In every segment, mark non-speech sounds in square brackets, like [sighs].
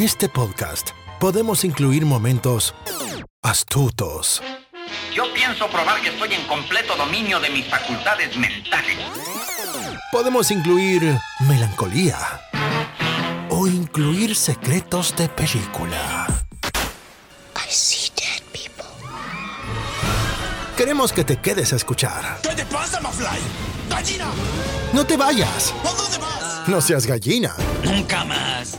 En este podcast podemos incluir momentos astutos, Yo pienso probar que estoy en completo dominio de mis facultades mentales. podemos incluir melancolía o incluir secretos de película. I see dead people. Queremos que te quedes a escuchar. ¿Qué te pasa, Mafly? ¡Gallina! No te vayas. ¿A dónde vas? No seas gallina. Nunca más.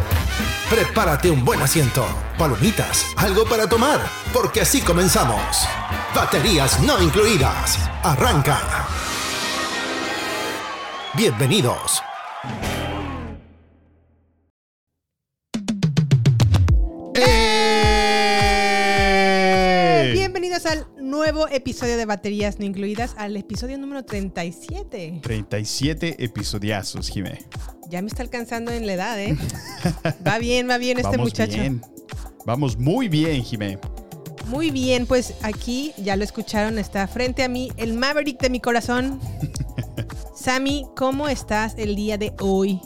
Prepárate un buen asiento, palomitas, algo para tomar, porque así comenzamos. Baterías no incluidas. Arranca. Bienvenidos. Bienvenidos al nuevo episodio de Baterías No Incluidas, al episodio número 37. 37 episodiazos, Jimé. Ya me está alcanzando en la edad, ¿eh? [laughs] Va bien, va bien este Vamos muchacho. bien. Vamos muy bien, Jimé. Muy bien, pues aquí, ya lo escucharon, está frente a mí el Maverick de mi corazón. [laughs] Sammy, ¿cómo estás el día de hoy?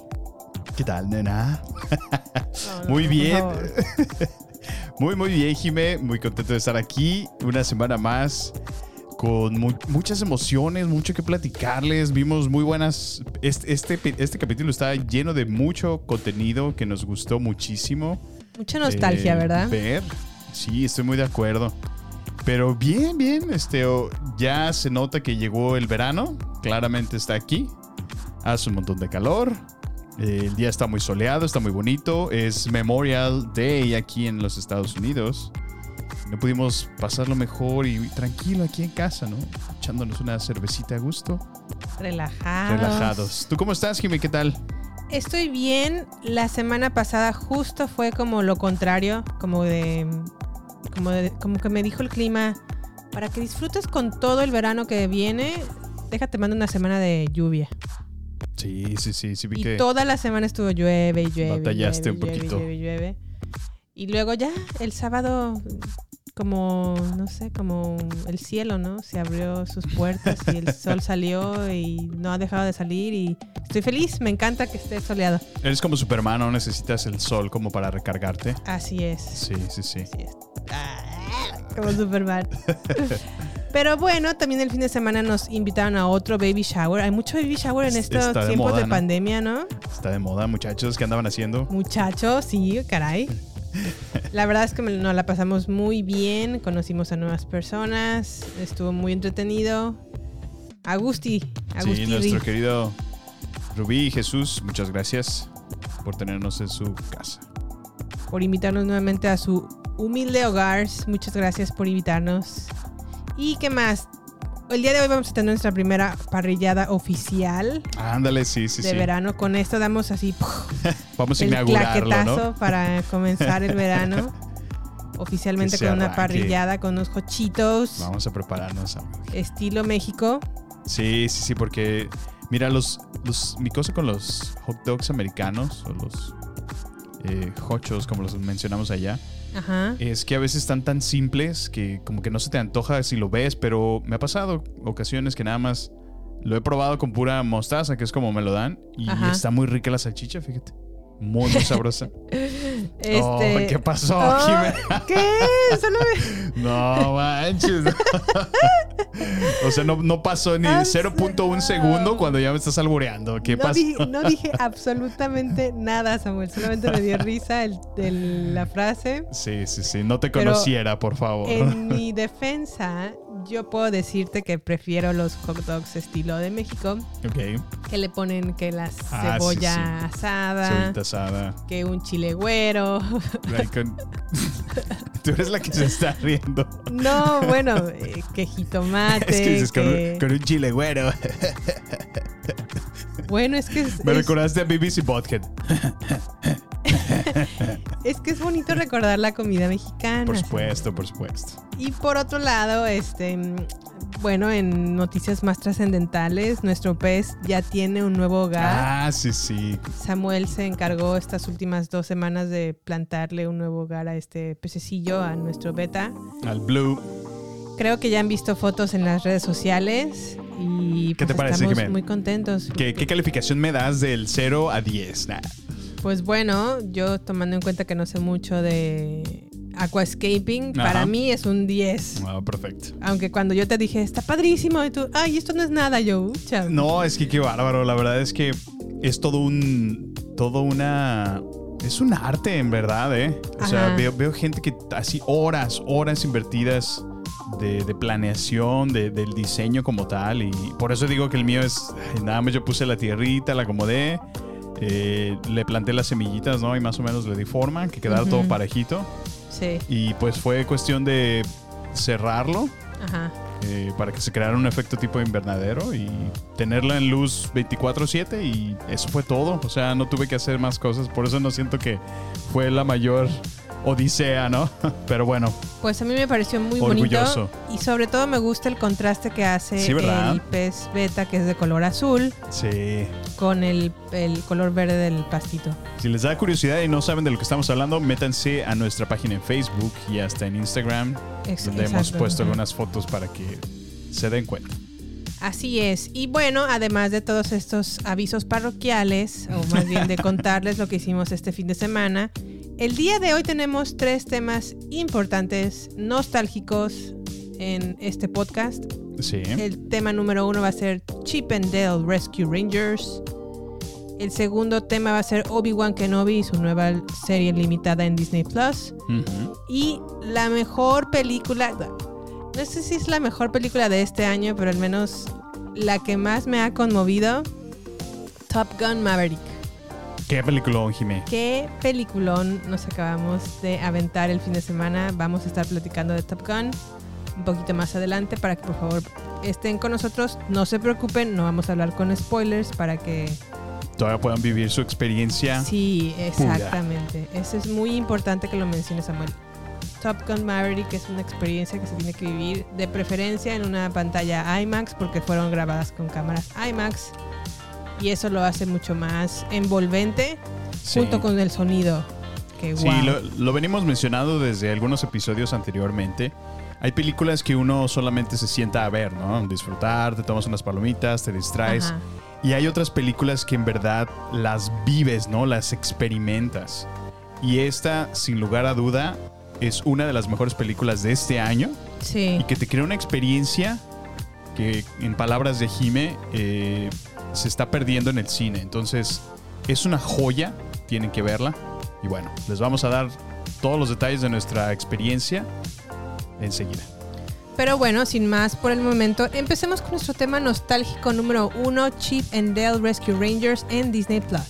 ¿Qué tal, nena? No, no, Muy bien. [laughs] Muy, muy bien, Jimé. Muy contento de estar aquí una semana más. Con mu- muchas emociones, mucho que platicarles. Vimos muy buenas. Este, este, este capítulo está lleno de mucho contenido que nos gustó muchísimo. Mucha nostalgia, eh, ¿verdad? Ver. Sí, estoy muy de acuerdo. Pero bien, bien. Este, oh, ya se nota que llegó el verano. Claramente está aquí. Hace un montón de calor. El día está muy soleado, está muy bonito. Es Memorial Day aquí en los Estados Unidos. No pudimos pasarlo mejor y tranquilo aquí en casa, ¿no? Echándonos una cervecita a gusto. Relajados. Relajados. ¿Tú cómo estás, Jimmy? ¿Qué tal? Estoy bien. La semana pasada justo fue como lo contrario, como de, como de- como que me dijo el clima, para que disfrutes con todo el verano que viene, déjate mando una semana de lluvia. Sí, sí, sí. Sí vi Y que... toda la semana estuvo llueve y llueve. Batallaste llueve, un llueve, poquito. llueve, llueve. Y luego ya el sábado como no sé, como el cielo, ¿no? Se abrió sus puertas y el sol [laughs] salió y no ha dejado de salir y estoy feliz, me encanta que esté soleado. Eres como Superman, no necesitas el sol como para recargarte. Así es. Sí, sí, sí. Así es. Ah, Como Superman. [laughs] Pero bueno, también el fin de semana nos invitaron a otro baby shower. Hay mucho baby shower en Es- estos de tiempos moda, de ¿no? pandemia, ¿no? Está de moda, muchachos. ¿Qué andaban haciendo? Muchachos, sí, caray. La verdad es que nos la pasamos muy bien, conocimos a nuevas personas, estuvo muy entretenido. Agusti, Agusti. Sí, nuestro querido Rubí y Jesús, muchas gracias por tenernos en su casa. por invitarnos nuevamente a su humilde hogar. Muchas gracias por invitarnos. ¿Y qué más? El día de hoy vamos a tener nuestra primera parrillada oficial Ándale, sí, sí, de sí. verano. Con esto damos así [laughs] Vamos a inaugurarlo, para comenzar el verano. [laughs] Oficialmente con una parrillada, con unos hochitos, Vamos a prepararnos. amigo. estilo México. Sí, sí, sí, porque mira, los, los, mi cosa con los hot dogs americanos o los eh, hochos, como los mencionamos allá, Ajá. es que a veces están tan simples que como que no se te antoja si lo ves, pero me ha pasado ocasiones que nada más lo he probado con pura mostaza, que es como me lo dan, y Ajá. está muy rica la salchicha, fíjate. Muy, muy sabrosa. [laughs] Este... Oh, ¿Qué pasó, Oh, [laughs] Jimena? ¿Qué? Solo me- No manches. [laughs] o sea, no, no pasó ni Ah, 0.1 no. segundo cuando ya me estás albureando. ¿Qué no, pasó? di- no dije absolutamente nada, Samuel. Solamente me dio risa el- el- la frase. Sí, sí, sí. No te Pero conociera, por favor. En mi defensa, yo puedo decirte que prefiero los hot dogs estilo de México, ok. que le ponen que la Ah, cebolla sí, asada, Cebollita asada. que un chile güero. [laughs] Con- [laughs] Tú eres la que se está riendo. No, bueno, eh, que jitomate. Es que dices con, un, con un chile güero. Bueno, es que es, Me es- recordaste a BBC Bothead. [laughs] [laughs] es que es bonito recordar la comida mexicana. Por supuesto, por supuesto. Y por otro lado, este, bueno, en noticias más trascendentales, nuestro pez ya tiene un nuevo hogar. Ah, sí, sí. Samuel se encargó estas últimas dos semanas de plantarle un nuevo hogar a este pececillo, a nuestro beta. Al Blue. Creo que ya han visto fotos en las redes sociales y ¿Qué pues, te parece, estamos muy contentos. ¿Qué, qué calificación me das del 0 a 10? Nah. Pues bueno, yo tomando en cuenta que no sé mucho de aquascaping, Ajá. para mí es un 10. Ah, perfecto. Aunque cuando yo te dije, está padrísimo, y tú, ay, esto no es nada, yo. No, es que qué bárbaro. La verdad es que es todo un. Todo una. Es un arte, en verdad, ¿eh? O sea, veo, veo gente que así horas, horas invertidas de, de planeación, de- del diseño como tal. Y por eso digo que el mío es. nada más yo puse la tierrita, la acomodé. Eh, le planté las semillitas, ¿no? Y más o menos le di forma, que quedara todo parejito. Sí, Y pues fue cuestión de cerrarlo ajá. eh, para que se creara un efecto tipo de invernadero y tenerla en luz 24/7 y eso fue todo. O sea, no tuve que hacer más cosas, por eso no siento que fue la mayor odisea, ¿no? [laughs] Pero bueno, Pues a mí me pareció muy Orgulloso. bonito y sobre todo me gusta el contraste que hace el pez beta que es de color azul sí. con el, el color verde del pastito. Si les da curiosidad y no saben de lo que estamos hablando, métanse a nuestra página en Facebook y hasta en Instagram, Ex- donde hemos exacto, puesto algunas fotos para que se den cuenta. Así es. Y bueno, además de todos estos avisos parroquiales, o más bien de [laughs] contarles lo que hicimos este fin de semana, el día de hoy tenemos tres temas importantes, nostálgicos en este podcast. Sí. El tema número uno va a ser Chip and Dale Rescue Rangers. El segundo tema va a ser Obi-Wan Kenobi y su nueva serie limitada en Disney Plus. Y la mejor película, no sé si es la mejor película de este año, pero al menos la que más me ha conmovido, Top Gun Maverick. ¿Qué película, Jimé? Qué peliculón nos acabamos de aventar el fin de semana. Vamos a estar platicando de Top Gun un poquito más adelante para que por favor estén con nosotros. No se preocupen, no vamos a hablar con spoilers para que Todavía puedan vivir su experiencia. Sí, exactamente. Eso es muy importante que lo menciones, Samuel. Top Gun Maverick es una experiencia que se tiene que vivir de preferencia en una pantalla IMAX porque fueron grabadas con cámaras IMAX y eso lo hace mucho más envolvente Sí. junto con el sonido. Que Sí, wow. lo, lo venimos mencionando desde algunos episodios anteriormente. Hay películas que uno solamente se sienta a ver, ¿no? Disfrutar, te tomas unas palomitas, te distraes. Ajá. Y hay otras películas que en verdad las vives, ¿no? Las experimentas. Y esta, sin lugar a duda, es una de las mejores películas de este año Sí. y que te crea una experiencia que, en palabras de Jime, eh, se está perdiendo en el cine. Entonces, es una joya, tienen que verla. Y bueno, les vamos a dar todos los detalles de nuestra experiencia enseguida. Pero bueno, sin más por el momento, empecemos con nuestro tema nostálgico número uno, Chip and Dale Rescue Rangers en Disney Plus.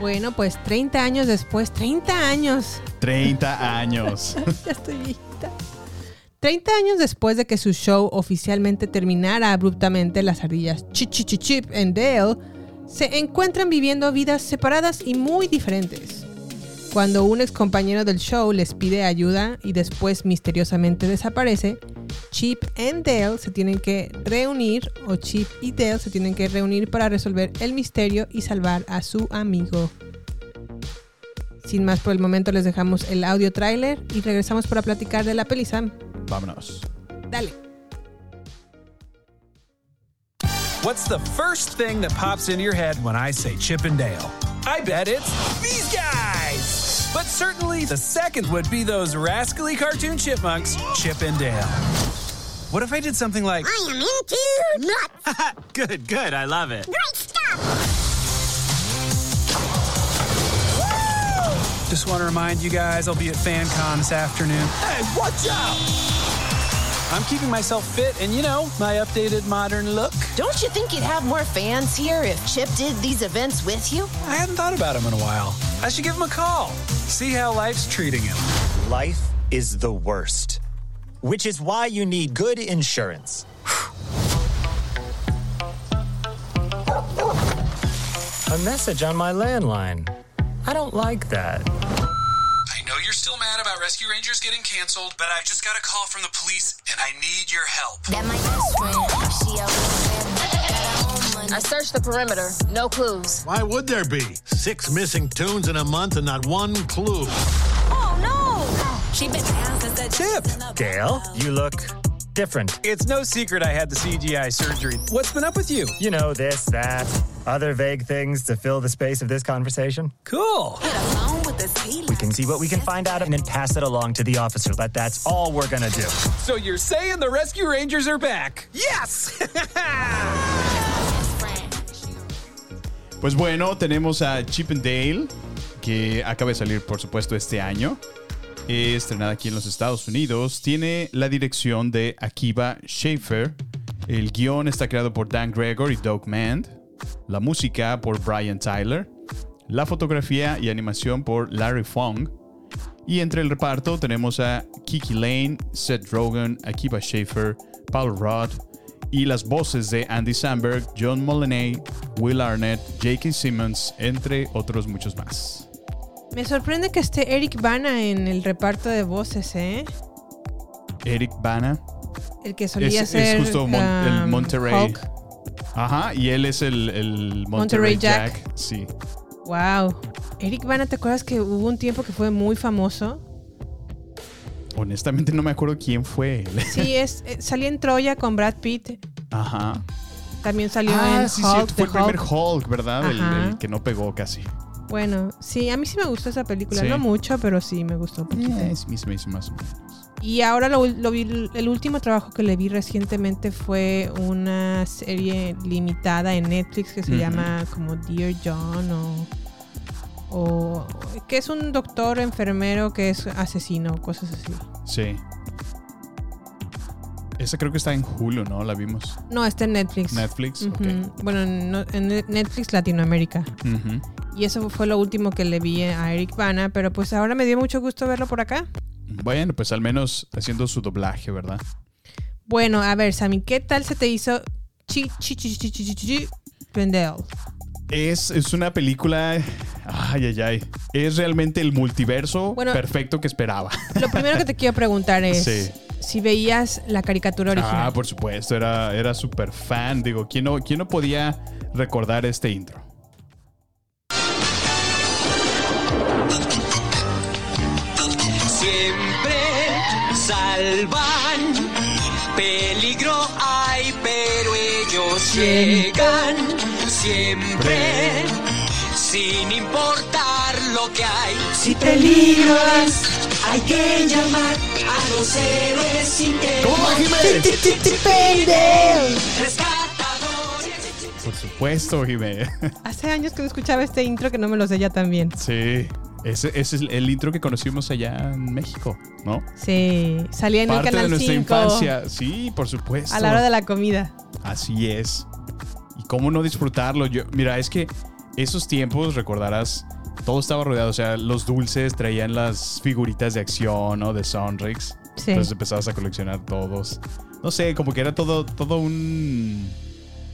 Bueno, pues 30 años después, 30 años, 30 años. [laughs] ya estoy viejita. 30 años después de que su show oficialmente terminara abruptamente, las ardillas Chip, and Dale se encuentran viviendo vidas separadas y muy diferentes. Cuando un ex compañero del show les pide ayuda y después misteriosamente desaparece, Chip and Dale se tienen que reunir, o Chip y Dale se tienen que reunir para resolver el misterio y salvar a su amigo. Sin más por el momento les dejamos el audio tráiler y regresamos para platicar de la peli. Vámonos. Dale. What's the first thing that pops into your head when I say Chip and Dale? I bet it's these guys! But certainly the second would be those rascally cartoon chipmunks, Chip and Dale. What if I did something like, I am into nuts. [laughs] good, good, I love it. Great stuff. Just want to remind you guys I'll be at FanCon this afternoon. Hey, watch out! I'm keeping myself fit and, you know, my updated modern look. Don't you think you'd have more fans here if Chip did these events with you? I hadn't thought about him in a while. I should give him a call, see how life's treating him. Life is the worst, which is why you need good insurance. [sighs] A message on my landline. I don't like that. I know you're still mad about Rescue Rangers getting canceled, but I just got a call from the police and I need your help. That my best friend. She always I searched the perimeter. No clues. Why would there be? Six missing tunes in a month and not one clue. Oh no! She been down since the Tip. Gail, you look different. It's no secret I had the CGI surgery. What's been up with you? You know, this, that, other vague things to fill the space of this conversation. Cool. We can see what we can find out and then pass it along to the officer. But that's all we're gonna do. So you're saying the Rescue Rangers are back? Yes! [laughs] Pues bueno, tenemos a Chip and Dale, que acaba de salir, por supuesto, este año. Estrenada aquí en los Estados Unidos. Tiene la dirección de Akiva Schaffer. El guion está creado por Dan Gregor y Doug Mand. La música por Brian Tyler. La fotografía y animación por Larry Fong. Y entre el reparto tenemos a Kiki Lane, Seth Rogen, Akiva Schaffer, Paul Rudd y las voces de Andy Samberg, John Mulaney, Will Arnett, J.K. Simmons, entre otros muchos más. Me sorprende que esté Eric Bana en el reparto de voces, ¿eh? Eric Bana El que solía es, ser es justo Mon- el um, Monterrey. Hulk. Ajá, y él es el, el Monterrey Monterrey, Jack. Jack. Sí. Wow. Eric Bana, ¿te acuerdas que hubo un tiempo que fue muy famoso? Honestamente no me acuerdo quién fue él. Sí, [laughs] es, eh, salía en Troya con Brad Pitt. Ajá. También salió Ah, en sí, Hulk, cierto, fue el The primer Hulk. Hulk, ¿verdad? El, que no pegó casi. Bueno, sí, a mí sí me gustó esa película. Sí. No mucho, pero sí me gustó un poquito. Me hizo más o menos. Y ahora lo, lo vi, el último trabajo que le vi recientemente fue una serie limitada en Netflix que se llama como Dear John o, o que es un doctor enfermero que es asesino, cosas así. Sí. Esa creo que está en Hulu, ¿no? La vimos. No, está en Netflix. Netflix, ok. Bueno, no- en Netflix Latinoamérica. Y eso fue lo último que le vi a Eric Bana, pero pues ahora me dio mucho gusto verlo por acá. Bueno, pues al menos haciendo su doblaje, ¿verdad? Bueno, a ver, Sammy, ¿qué tal se te hizo Chi Chi Chi Chi Chi Chi? Es, es una película. Ay, ay, ay. Es realmente el multiverso Bueno, perfecto que esperaba. [laughs] Lo primero que te quiero preguntar es Sí. si veías la caricatura original. Ah, por supuesto, era, era súper fan. Digo, ¿quién no, ¿quién no podía recordar este intro? Siempre salvan. Peligro hay, pero ellos llegan. Siempre. Sin importar lo que hay. Si peligras, hay que llamar a los héroes sin que. Rescatadores. Por supuesto, Jimé. [laughs] Hace años que no escuchaba este intro que no me lo sé ya tan bien. Sí. Ese, ese es el intro que conocimos allá en México, ¿no? Sí, salía en Parte el canal de nuestra 5 infancia. Sí, por supuesto. a la hora de la comida. Así es. Y cómo no disfrutarlo. Yo, mira, es que esos tiempos, recordarás, todo estaba rodeado. O sea, los dulces traían las figuritas de acción, ¿no? De Sonrix. Sí. Entonces empezabas a coleccionar todos. No sé, como que era todo, todo un.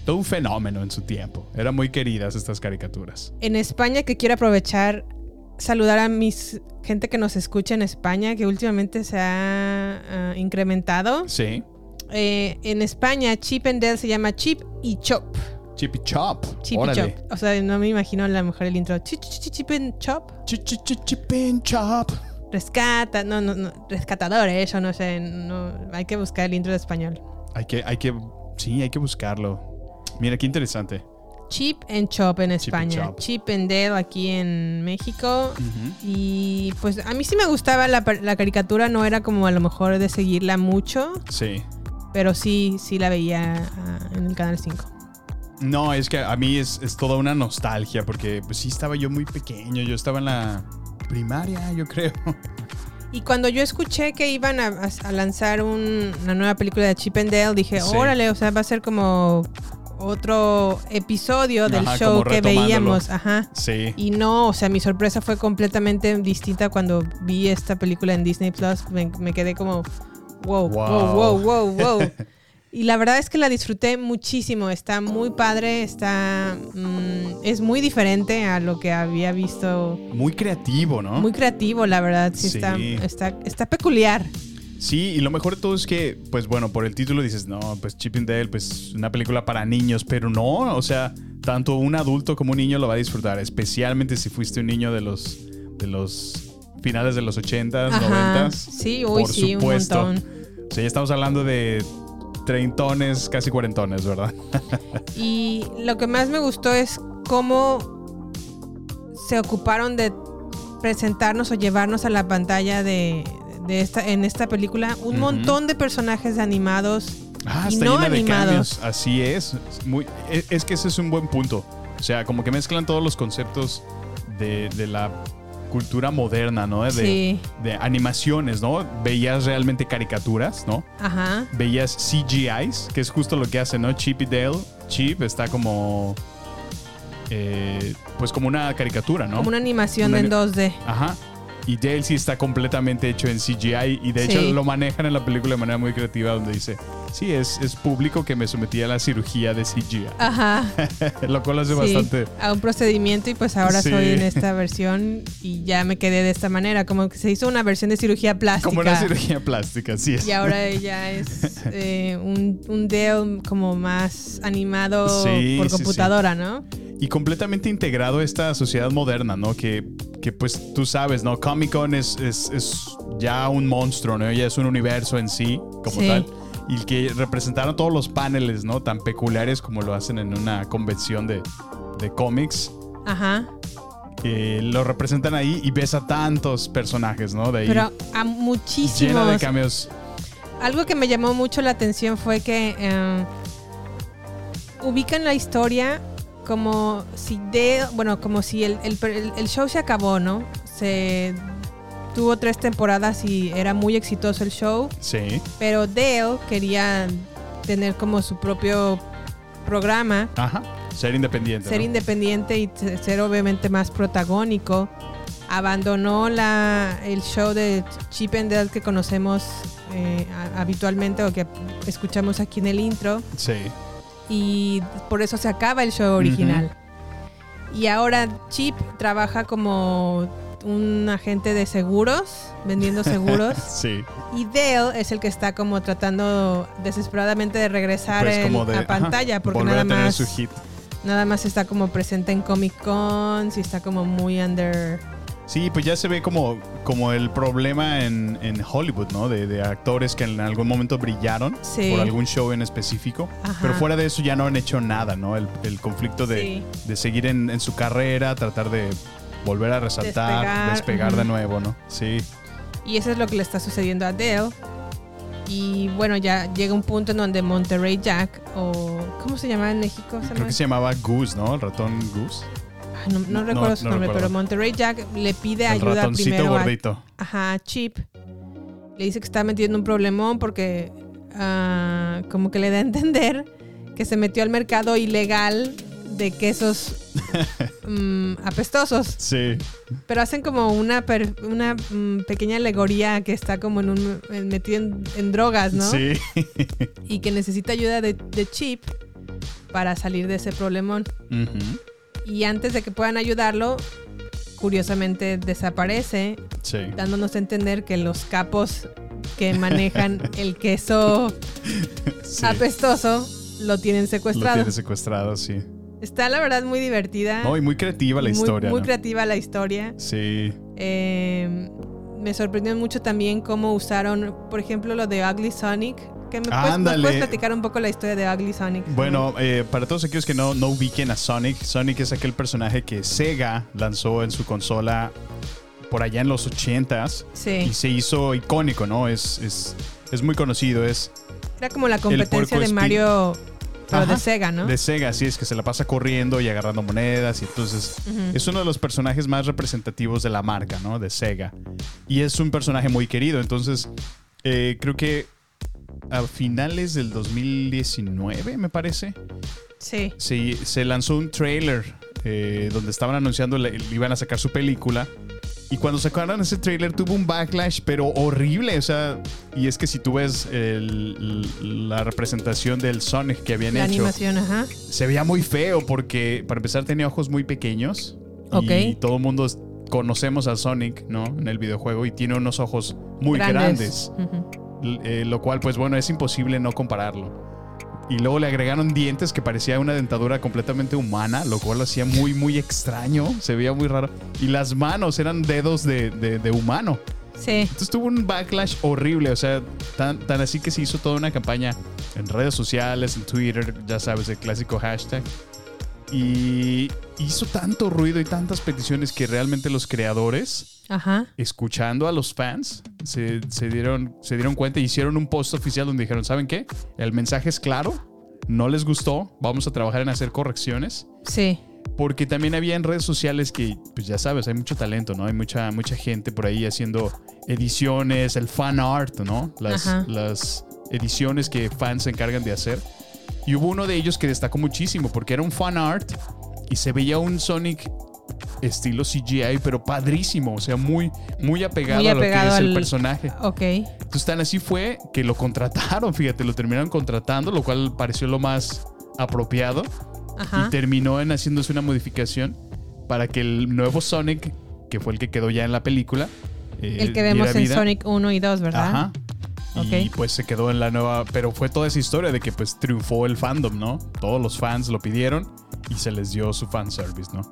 Todo un fenómeno en su tiempo. Eran muy queridas estas caricaturas. En España, que quiero aprovechar, saludar a mis gente que nos escucha en España, que últimamente se ha ah, incrementado. Sí. Eh, en España, Chip and Dale se llama Chip y Chop. Chip y Chop. Chip y. Chop. O sea, no me imagino a lo mejor el intro. Chip, chip, chip and Chop. Ch- ch- ch- Chip and Chop. Rescata, no, no, no, rescatadores, eso no sé, no, hay que buscar el intro de español. Hay que, hay que. Sí, hay que buscarlo. Mira, qué interesante. Chip and Chop en España, Chop. Chip and Dale aquí en México. Y pues a mí sí me gustaba la, la caricatura, no era como a lo mejor de seguirla mucho, Sí. pero sí, sí la veía ah, en el canal 5. No, es que a mí es, es toda una nostalgia porque pues sí estaba yo muy pequeño, yo estaba en la primaria, yo creo. Y cuando yo escuché que iban a, a- a lanzar un- una nueva película de Chip and Dale, dije, Sí. órale, o sea, va a ser como otro episodio del Ajá, show que veíamos. Ajá. Sí. Y no, o sea, mi sorpresa fue completamente distinta cuando vi esta película en Disney Plus. Me, me quedé como, wow, wow, wow, Wow. wow, [laughs] wow. Y la verdad es que la disfruté muchísimo. Está muy padre, está. mm, es muy diferente a lo que había visto. Muy creativo, ¿no? Muy creativo, la verdad. Sí, Sí. Está, está, está peculiar. Sí, y lo mejor de todo es que, pues bueno, por el título dices, no, pues Chip and Dale, pues una película para niños, pero no, o sea, tanto un adulto como un niño lo va a disfrutar, especialmente si fuiste un niño de los, de los finales de los 80s, Ajá. 90s. Sí, uy, por sí, un supuesto. montón. O sea, ya estamos hablando de treintones, casi cuarentones, ¿verdad? [laughs] Y lo que más me gustó es cómo se ocuparon de presentarnos o llevarnos a la pantalla de, de esta, en esta película un montón de personajes animados Ah, y está no llena de animados. cambios. Así es. Es Muy, es, es que ese es un buen punto. O sea, como que mezclan todos los conceptos de, de la cultura moderna, ¿no? De, Sí. de animaciones, ¿no? Veías realmente caricaturas, ¿no? Ajá. Veías CGIs, que es justo lo que hace, ¿no? Chip y Dale. Chip está como. eh, pues como una caricatura, ¿no? Como una animación Una en ani- 2D. Ajá. Y Dale sí está completamente hecho en CGI y de hecho Sí. lo manejan en la película de manera muy creativa donde dice, sí, es, es público que me sometí a la cirugía de CGI. Ajá. [laughs] lo cual hace Sí, bastante... a un procedimiento y pues ahora Sí. soy en esta versión y ya me quedé de esta manera, como que se hizo una versión de cirugía plástica. Como una cirugía plástica, sí es. Y ahora [laughs] ella es eh, un, un Dale como más animado por computadora, ¿no? Y completamente integrado a esta sociedad moderna, ¿no? Que, que pues tú sabes, ¿no? Comic Con es, es, es ya un monstruo, ¿no? Ya es un universo en sí, como Sí. tal. Y que representaron todos los paneles, ¿no? Tan peculiares como lo hacen en una convención de, de cómics. Ajá. eh, lo representan ahí y ves a tantos personajes, ¿no? De ahí. Pero a llena de muchísimos. cambios. Algo que me llamó mucho la atención fue que eh, ubican la historia como si de, bueno, como si el, el- el- show se acabó, ¿no? Se tuvo tres temporadas y era muy exitoso el show, Sí. pero Dale quería tener como su propio programa, Ajá. Ser independiente. ser ¿no? independiente y ser obviamente más protagónico. Abandonó la, el show de Chip and Dale que conocemos eh, habitualmente o que escuchamos aquí en el intro Sí. Y por eso se acaba el show original. Y ahora Chip trabaja como un agente de seguros, vendiendo seguros. [laughs] Sí. Y Dale es el que está como tratando desesperadamente de regresar Pues el- de a ajá, pantalla porque nada más nada más está como presente en Comic Con, sí está como muy under Sí, pues ya se ve como, como el problema en, en Hollywood, ¿no? De, de actores que en algún momento brillaron Sí. por algún show en específico. Ajá. Pero fuera de eso ya no han hecho nada, ¿no? El, el conflicto de, Sí. de seguir en, en su carrera, tratar de volver a resaltar, Despegar, despegar, de nuevo, ¿no? Sí. Y eso es lo que le está sucediendo a Dale. Y bueno, ya llega un punto en donde Monterrey Jack, o ¿cómo se llama en México? ¿Se Creo que se llamaba Goose, ¿no? El ratón Goose. Ay, no, no no- recuerdo su nombre, recuerdo. pero Monterrey Jack le pide El ayuda primero a, gordito. ajá, a Chip. Le dice que está metiendo un problemón porque ah, como que le da a entender que se metió al mercado ilegal de quesos [laughs] mm, apestosos. Sí. Pero hacen como una, per- una mm, pequeña alegoría que está como en un en- metido en, en drogas, ¿no? Sí. Y que necesita ayuda de, de Chip para salir de ese problemón. Ujú. Y antes de que puedan ayudarlo, curiosamente desaparece, Sí. dándonos a entender que los capos que [laughs] manejan el queso Sí. apestoso lo tienen Lo secuestrado. tiene secuestrado, sí. Está la verdad muy divertida. No, y muy creativa la muy, historia. Muy ¿no? creativa la historia. Sí. Eh, me sorprendió mucho también cómo usaron, por ejemplo, lo de Ugly Sonic. Que me puedes, ¿nos Ándale. puedes platicar un poco la historia de Ugly Sonic? Bueno, eh, para todos aquellos que no, no ubiquen a Sonic, Sonic es aquel personaje que Sega lanzó en su consola por allá en los 80s Sí. y se hizo icónico, ¿no? Es, es, es muy conocido, es Era como la competencia de Mario, pero de Sega, ¿no? de Sega, así es que se la pasa corriendo y agarrando monedas y entonces es uno de los personajes más representativos de la marca, ¿no? De Sega. Y es un personaje muy querido, entonces eh, creo que a finales del 2019, me parece, Sí. se, se lanzó un trailer eh, donde estaban anunciando, le, le iban a sacar su película Y cuando sacaron ese trailer tuvo un backlash, pero horrible. O sea, y es que si tú ves el- la representación del Sonic que habían La hecho, animación, ajá. se veía muy feo porque para empezar tenía ojos muy pequeños. Ok. Y todo el mundo conocemos a Sonic, ¿no? En el videojuego y tiene unos ojos muy grandes. Eh, lo cual, pues bueno, es imposible no compararlo. Y luego le agregaron dientes que parecía una dentadura completamente humana, lo cual lo hacía muy, muy extraño. Se veía muy raro. Y las manos eran dedos de, de- de humano. Sí. Entonces tuvo un backlash horrible. O sea, tan, tan así que se hizo toda una campaña en redes sociales, en Twitter, ya sabes, el clásico hashtag. Y hizo tanto ruido y tantas peticiones que realmente los creadores Ajá. escuchando a los fans, se, se dieron, se dieron cuenta y hicieron un post oficial donde dijeron, ¿saben qué? El mensaje es claro, no les gustó, vamos a trabajar en hacer correcciones. Sí. Porque también había en redes sociales que, pues ya sabes, hay mucho talento, ¿no? Hay mucha, mucha gente por ahí haciendo ediciones, el fan art, ¿no? Las, Ajá. las ediciones que fans se encargan de hacer. Y hubo uno de ellos que destacó muchísimo porque era un fan art y se veía un Sonic estilo CGI, pero padrísimo, o sea, muy, muy apegado, Muy a lo que apegado es el al- personaje. Ok. Entonces tan así fue que lo contrataron, [laughs] fíjate, lo terminaron contratando, lo cual pareció lo más apropiado. Ajá. Y terminó en haciéndose una modificación para que el nuevo Sonic, que fue el que quedó ya en la película, eh, El que vemos en vida. Sonic 1 y 2, ¿verdad? Ajá. Y Ok. pues se quedó en la nueva. Pero fue toda esa historia de que pues triunfó el fandom, ¿no? Todos los fans lo pidieron y se les dio su fanservice, ¿no?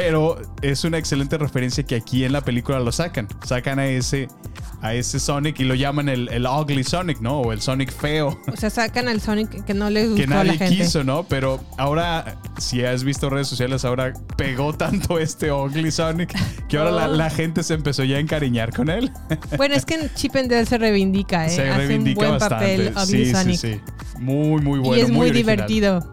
Pero es una excelente referencia que aquí en la película lo sacan. Sacan a ese, a ese Sonic y lo llaman el, el Ugly Sonic, ¿no? O el Sonic feo. O sea, sacan al Sonic que no le [laughs] gustó Que a la nadie gente. quiso, ¿no? Pero ahora, si has visto redes sociales, ahora pegó [laughs] tanto este Ugly Sonic que ahora la, Oh. la gente se empezó ya a encariñar con él. [laughs] Bueno, es que en Chip and Dale se reivindica, ¿eh? Se Hace reivindica un buen bastante. papel Ugly sí, Sonic. sí, sí. Muy, muy bueno. y es muy, divertido.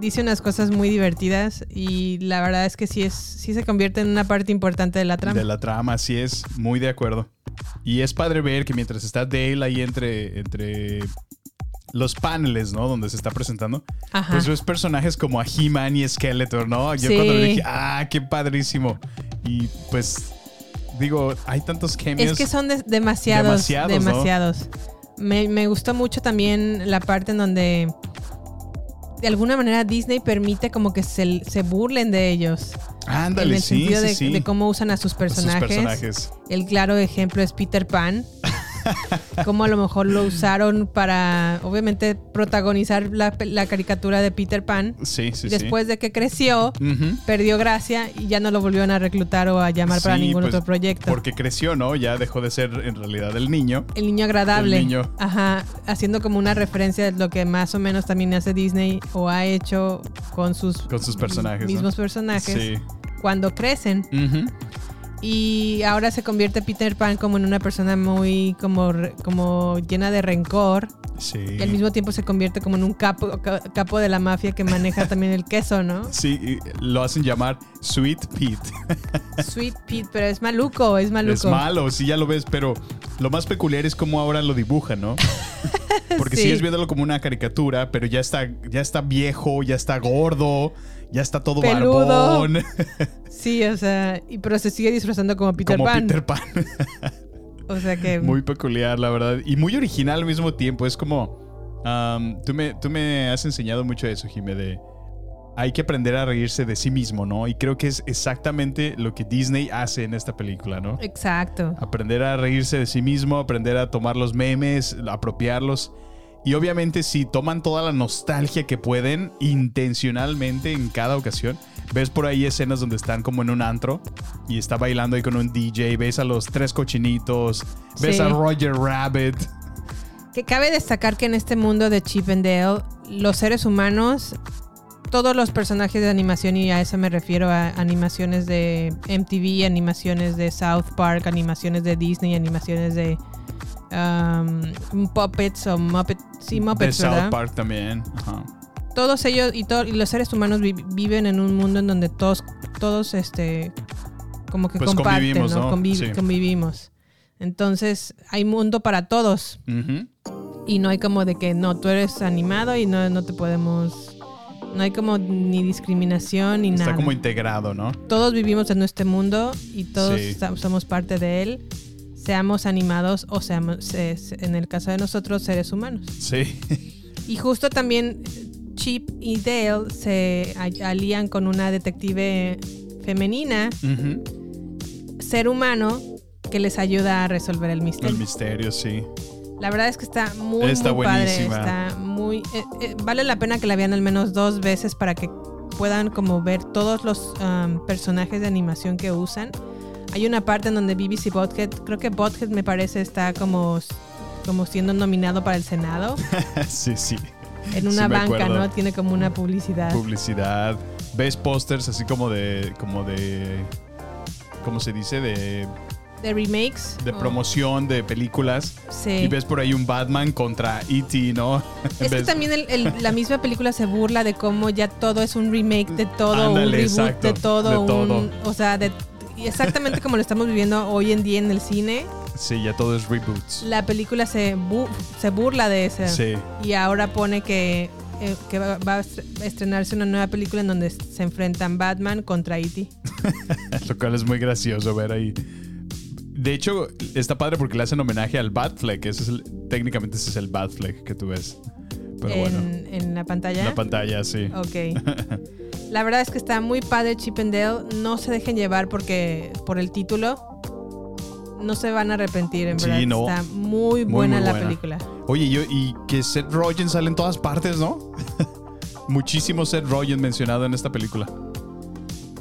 Dice unas cosas muy divertidas y la verdad es que sí es sí se convierte en una parte importante de la trama. De la trama, así es. Muy de acuerdo. Y es padre ver que mientras está Dale ahí entre, entre los paneles, ¿no? Donde se está presentando, Ajá. pues ves personajes como a He-Man y Skeletor, ¿no? Yo Sí. cuando le dije, ah, qué padrísimo. Y pues, digo, hay tantos cameos. Es que son de- demasiados, Demasiados, ¿no? demasiados. Me, me gustó mucho también la parte en donde de alguna manera Disney permite como que se, se burlen de ellos. Ándale, en el sí, sentido sí, de, sí. de cómo usan a sus personajes. personajes. El claro ejemplo es Peter Pan. [laughs] cómo a lo mejor lo usaron para, obviamente, protagonizar la, la caricatura de Peter Pan. Sí, sí, después de que creció, perdió gracia y ya no lo volvieron a reclutar o a llamar para ningún pues, otro proyecto. Porque creció, ¿no? Ya dejó de ser en realidad el niño. El niño agradable. El niño. Ajá. Haciendo como una referencia de lo que más o menos también hace Disney o ha hecho con sus, Con sus personajes, ¿no? mismos personajes Sí. cuando crecen. Ujú. Y ahora se convierte Peter Pan como en una persona muy como, como llena de rencor. Sí. Y al mismo tiempo se convierte como en un capo, ca- capo de la mafia que maneja también el queso, ¿no? [laughs] Sí, lo hacen llamar Sweet Pete. [laughs] Sweet Pete, pero es maluco, es maluco. Es malo, sí, ya lo ves, pero lo más peculiar es cómo ahora lo dibujan, ¿no? [laughs] Porque Sí. sigues viéndolo como una caricatura, pero ya está, ya está viejo, ya está gordo, ya está todo Peludo. barbón. Sí, o sea, y, pero se sigue disfrazando como Peter como Pan. Peter Pan. O sea que... muy peculiar, la verdad. Y muy original al mismo tiempo. Es como. um, tú, me, tú me has enseñado mucho eso, Jimé, de. Hay que aprender a reírse de sí mismo, ¿no? Y creo que es exactamente lo que Disney hace en esta película, ¿no? Exacto. Aprender a reírse de sí mismo, aprender a tomar los memes, apropiarlos. Y obviamente si toman toda la nostalgia que pueden intencionalmente en cada ocasión. Ves por ahí escenas donde están como en un antro y está bailando ahí con un DJ, ves a los tres cochinitos, ves Sí. a Roger Rabbit. Que cabe destacar que en este mundo de Chip and Dale, los seres humanos, todos los personajes de animación, y a eso me refiero a animaciones de MTV, animaciones de South Park, animaciones de Disney, animaciones de um, Puppets o Muppet, sí, de Muppets, South ¿verdad? Park también. Ajá. Todos ellos y, to- y los seres humanos vi- viven en un mundo en donde todos, todos este, como que Pues comparten, convivimos, ¿no? ¿no? Conviv- Sí. Convivimos. Entonces, hay mundo para todos. Y no hay como de que no, tú eres animado y no, no te podemos No hay como ni discriminación ni Está nada. como integrado, ¿no? Todos vivimos en este mundo y todos Sí. somos parte de él. Seamos animados o seamos, se- se- en el caso de nosotros, seres humanos. Sí. Y justo también Chip y Dale se alían con una detective femenina, ser humano, que les ayuda a resolver el El misterio. misterio, sí. La verdad es que está muy, Está muy padre. buenísima. Está muy. eh, eh, vale la pena que la vean al menos dos veces para que puedan como ver todos los um, personajes de animación que usan. Hay una parte en donde BBC Bothead, creo que Bothead me parece está como, como siendo nominado para el Senado. [laughs] sí, sí. En una banca, acuerdo. ¿no? Tiene como una publicidad. Publicidad. Ves pósters así como de. como de. ¿Cómo se dice? De, de remakes. de o- promoción de películas. Sí. Y ves por ahí un Batman contra E.T., ¿no? [laughs] Es que también el- el- la misma película se burla de cómo ya todo es un remake de todo, un reboot exacto, de todo, de un- todo. o sea, de, y exactamente como lo estamos viviendo hoy en día en el cine. Sí, ya todo es reboots. La película se, bu- se burla de eso. Sí. Y ahora pone que, eh, que va, va a estre- estrenarse una nueva película en donde se enfrentan Batman contra E.T. [laughs] Lo cual es muy gracioso ver ahí. De hecho, está padre porque le hacen homenaje al Batfleck. Ese es el- técnicamente ese es el Batfleck que tú ves. Pero en, bueno, en la pantalla. en la pantalla, sí. Ok. [laughs] La verdad es que está muy padre Chip and Dale. No se dejen llevar porque por el título. No se van a arrepentir, en Sí, verdad. no. Está muy buena muy la buena. película. Oye, yo, y que Seth Rogen sale en todas partes, ¿no? [laughs] Muchísimo Seth Rogen mencionado en esta película.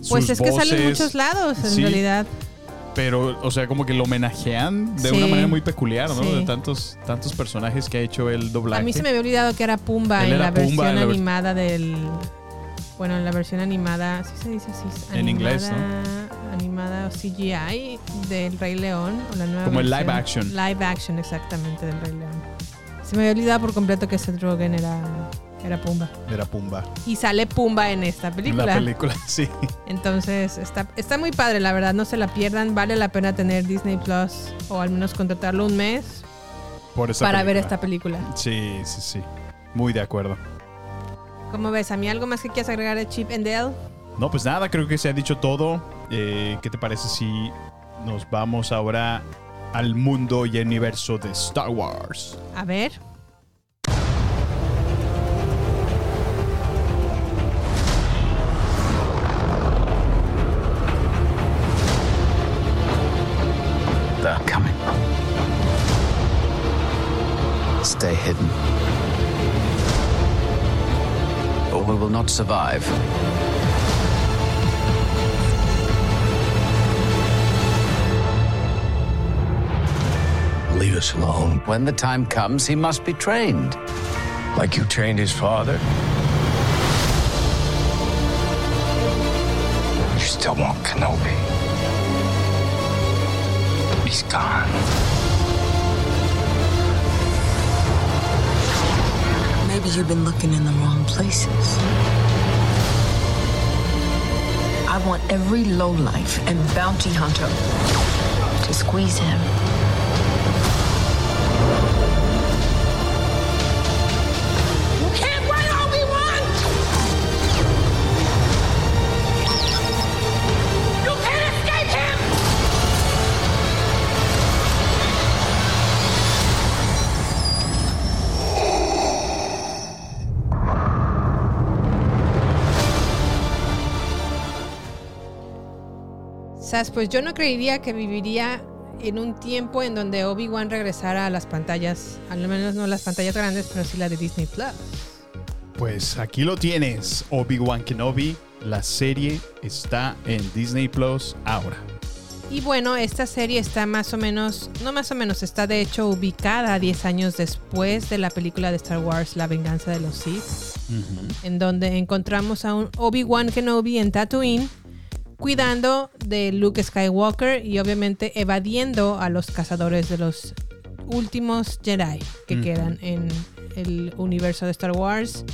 Pues Sus es que sale en muchos lados, en sí, realidad. Pero, o sea, como que lo homenajean de Sí. una manera muy peculiar, ¿no? Sí. De tantos, tantos personajes que ha hecho el doblaje. A mí se me había olvidado que era Pumba Él en era la Pumba versión en la vers- animada del. Bueno, en la versión animada. Sí se dice así. En inglés, animada- Animada o CGI del Rey León. O la nueva Como el live action. Live action, exactamente, del Rey León. Se me había olvidado por completo que Seth Rogen era, era Pumba. Era Pumba. Y sale Pumba en esta película. La película, [laughs] sí. Entonces está, está muy padre, la verdad, no se la pierdan. Vale la pena tener Disney Plus o al menos contratarlo un mes Por esa para ver esta película. Sí, sí, sí. Muy de acuerdo. ¿Cómo ves? ¿A mí algo más que quieras agregar de Chip and Dale? No, pues nada, creo que se ha dicho todo. Eh, ¿Qué te parece si nos vamos ahora al mundo y universo de Star Wars? A ver. Not survive. Leave us alone. When the time comes, he must be trained. Like you trained his father? You still want Kenobi. He's gone. Maybe you've been looking in the wrong places. I want every lowlife and bounty hunter to squeeze him. Sas, pues yo no creería que viviría en un tiempo en donde Obi-Wan regresara a las pantallas, al menos no las pantallas grandes, pero sí la de Disney Plus. Pues aquí lo tienes, Obi-Wan Kenobi. La serie está en Disney Plus ahora. Y bueno, esta serie está más o menos, no más o menos, está de hecho ubicada 10 años después de la película de Star Wars La venganza de los Sith, en donde encontramos a un Obi-Wan Kenobi en Tatooine cuidando de Luke Skywalker y obviamente evadiendo a los cazadores de los últimos Jedi que quedan en el universo de Star Wars.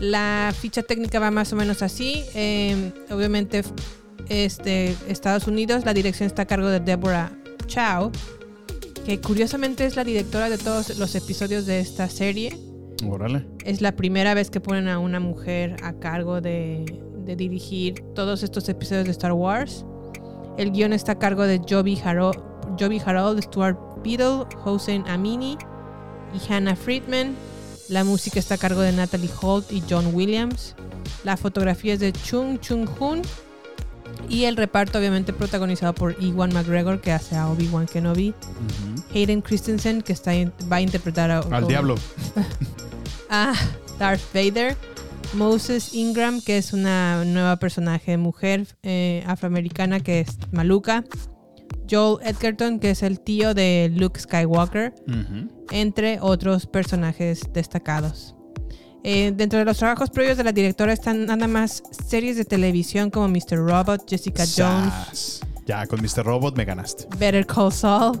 La ficha técnica va más o menos así. eh, obviamente, este, Estados Unidos, la dirección está a cargo de Deborah Chow, que curiosamente es la directora de todos los episodios de esta serie. Órale. Es la primera vez que ponen a una mujer a cargo de, de dirigir todos estos episodios de Star Wars. El guion está a cargo de Joby Harold, Joby Harold Stuart Beadle, Hossein Amini y Hannah Friedman. La música está a cargo de Natalie Holt y John Williams. La fotografía es de Chung Chung Hoon. Y el reparto obviamente protagonizado por Ewan McGregor que hace a Obi-Wan Kenobi. Hayden Christensen que está, va a interpretar a, Al diablo. a [laughs] Darth Vader. Moses Ingram, que es una nueva personaje mujer eh, afroamericana que es maluca. Joel Edgerton, que es el tío de Luke Skywalker, entre otros personajes destacados. Eh, dentro de los trabajos previos de la directora están nada más series de televisión como Mr. Robot, Jessica Jones. Ya, con Mr. Robot me ganaste. Better Call Saul,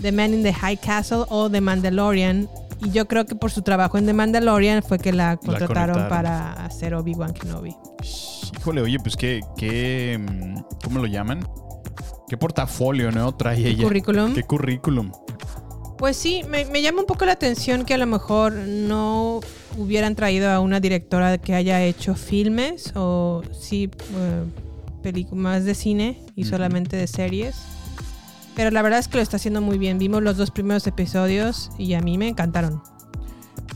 The Man in the High Castle o The Mandalorian. Y yo creo que por su trabajo en The Mandalorian fue que la contrataron para hacer Obi-Wan Kenobi. Híjole, oye, pues qué, qué, mm, ¿cómo lo llaman? ¿Qué portafolio, no? Trae ella. currículum? ¿Qué currículum? Pues sí, me, me llama un poco la atención que a lo mejor no hubieran traído a una directora que haya hecho filmes o sí eh, películas más de cine y solamente de series. Pero la verdad es que lo está haciendo muy bien. Vimos los dos primeros episodios y a mí me encantaron.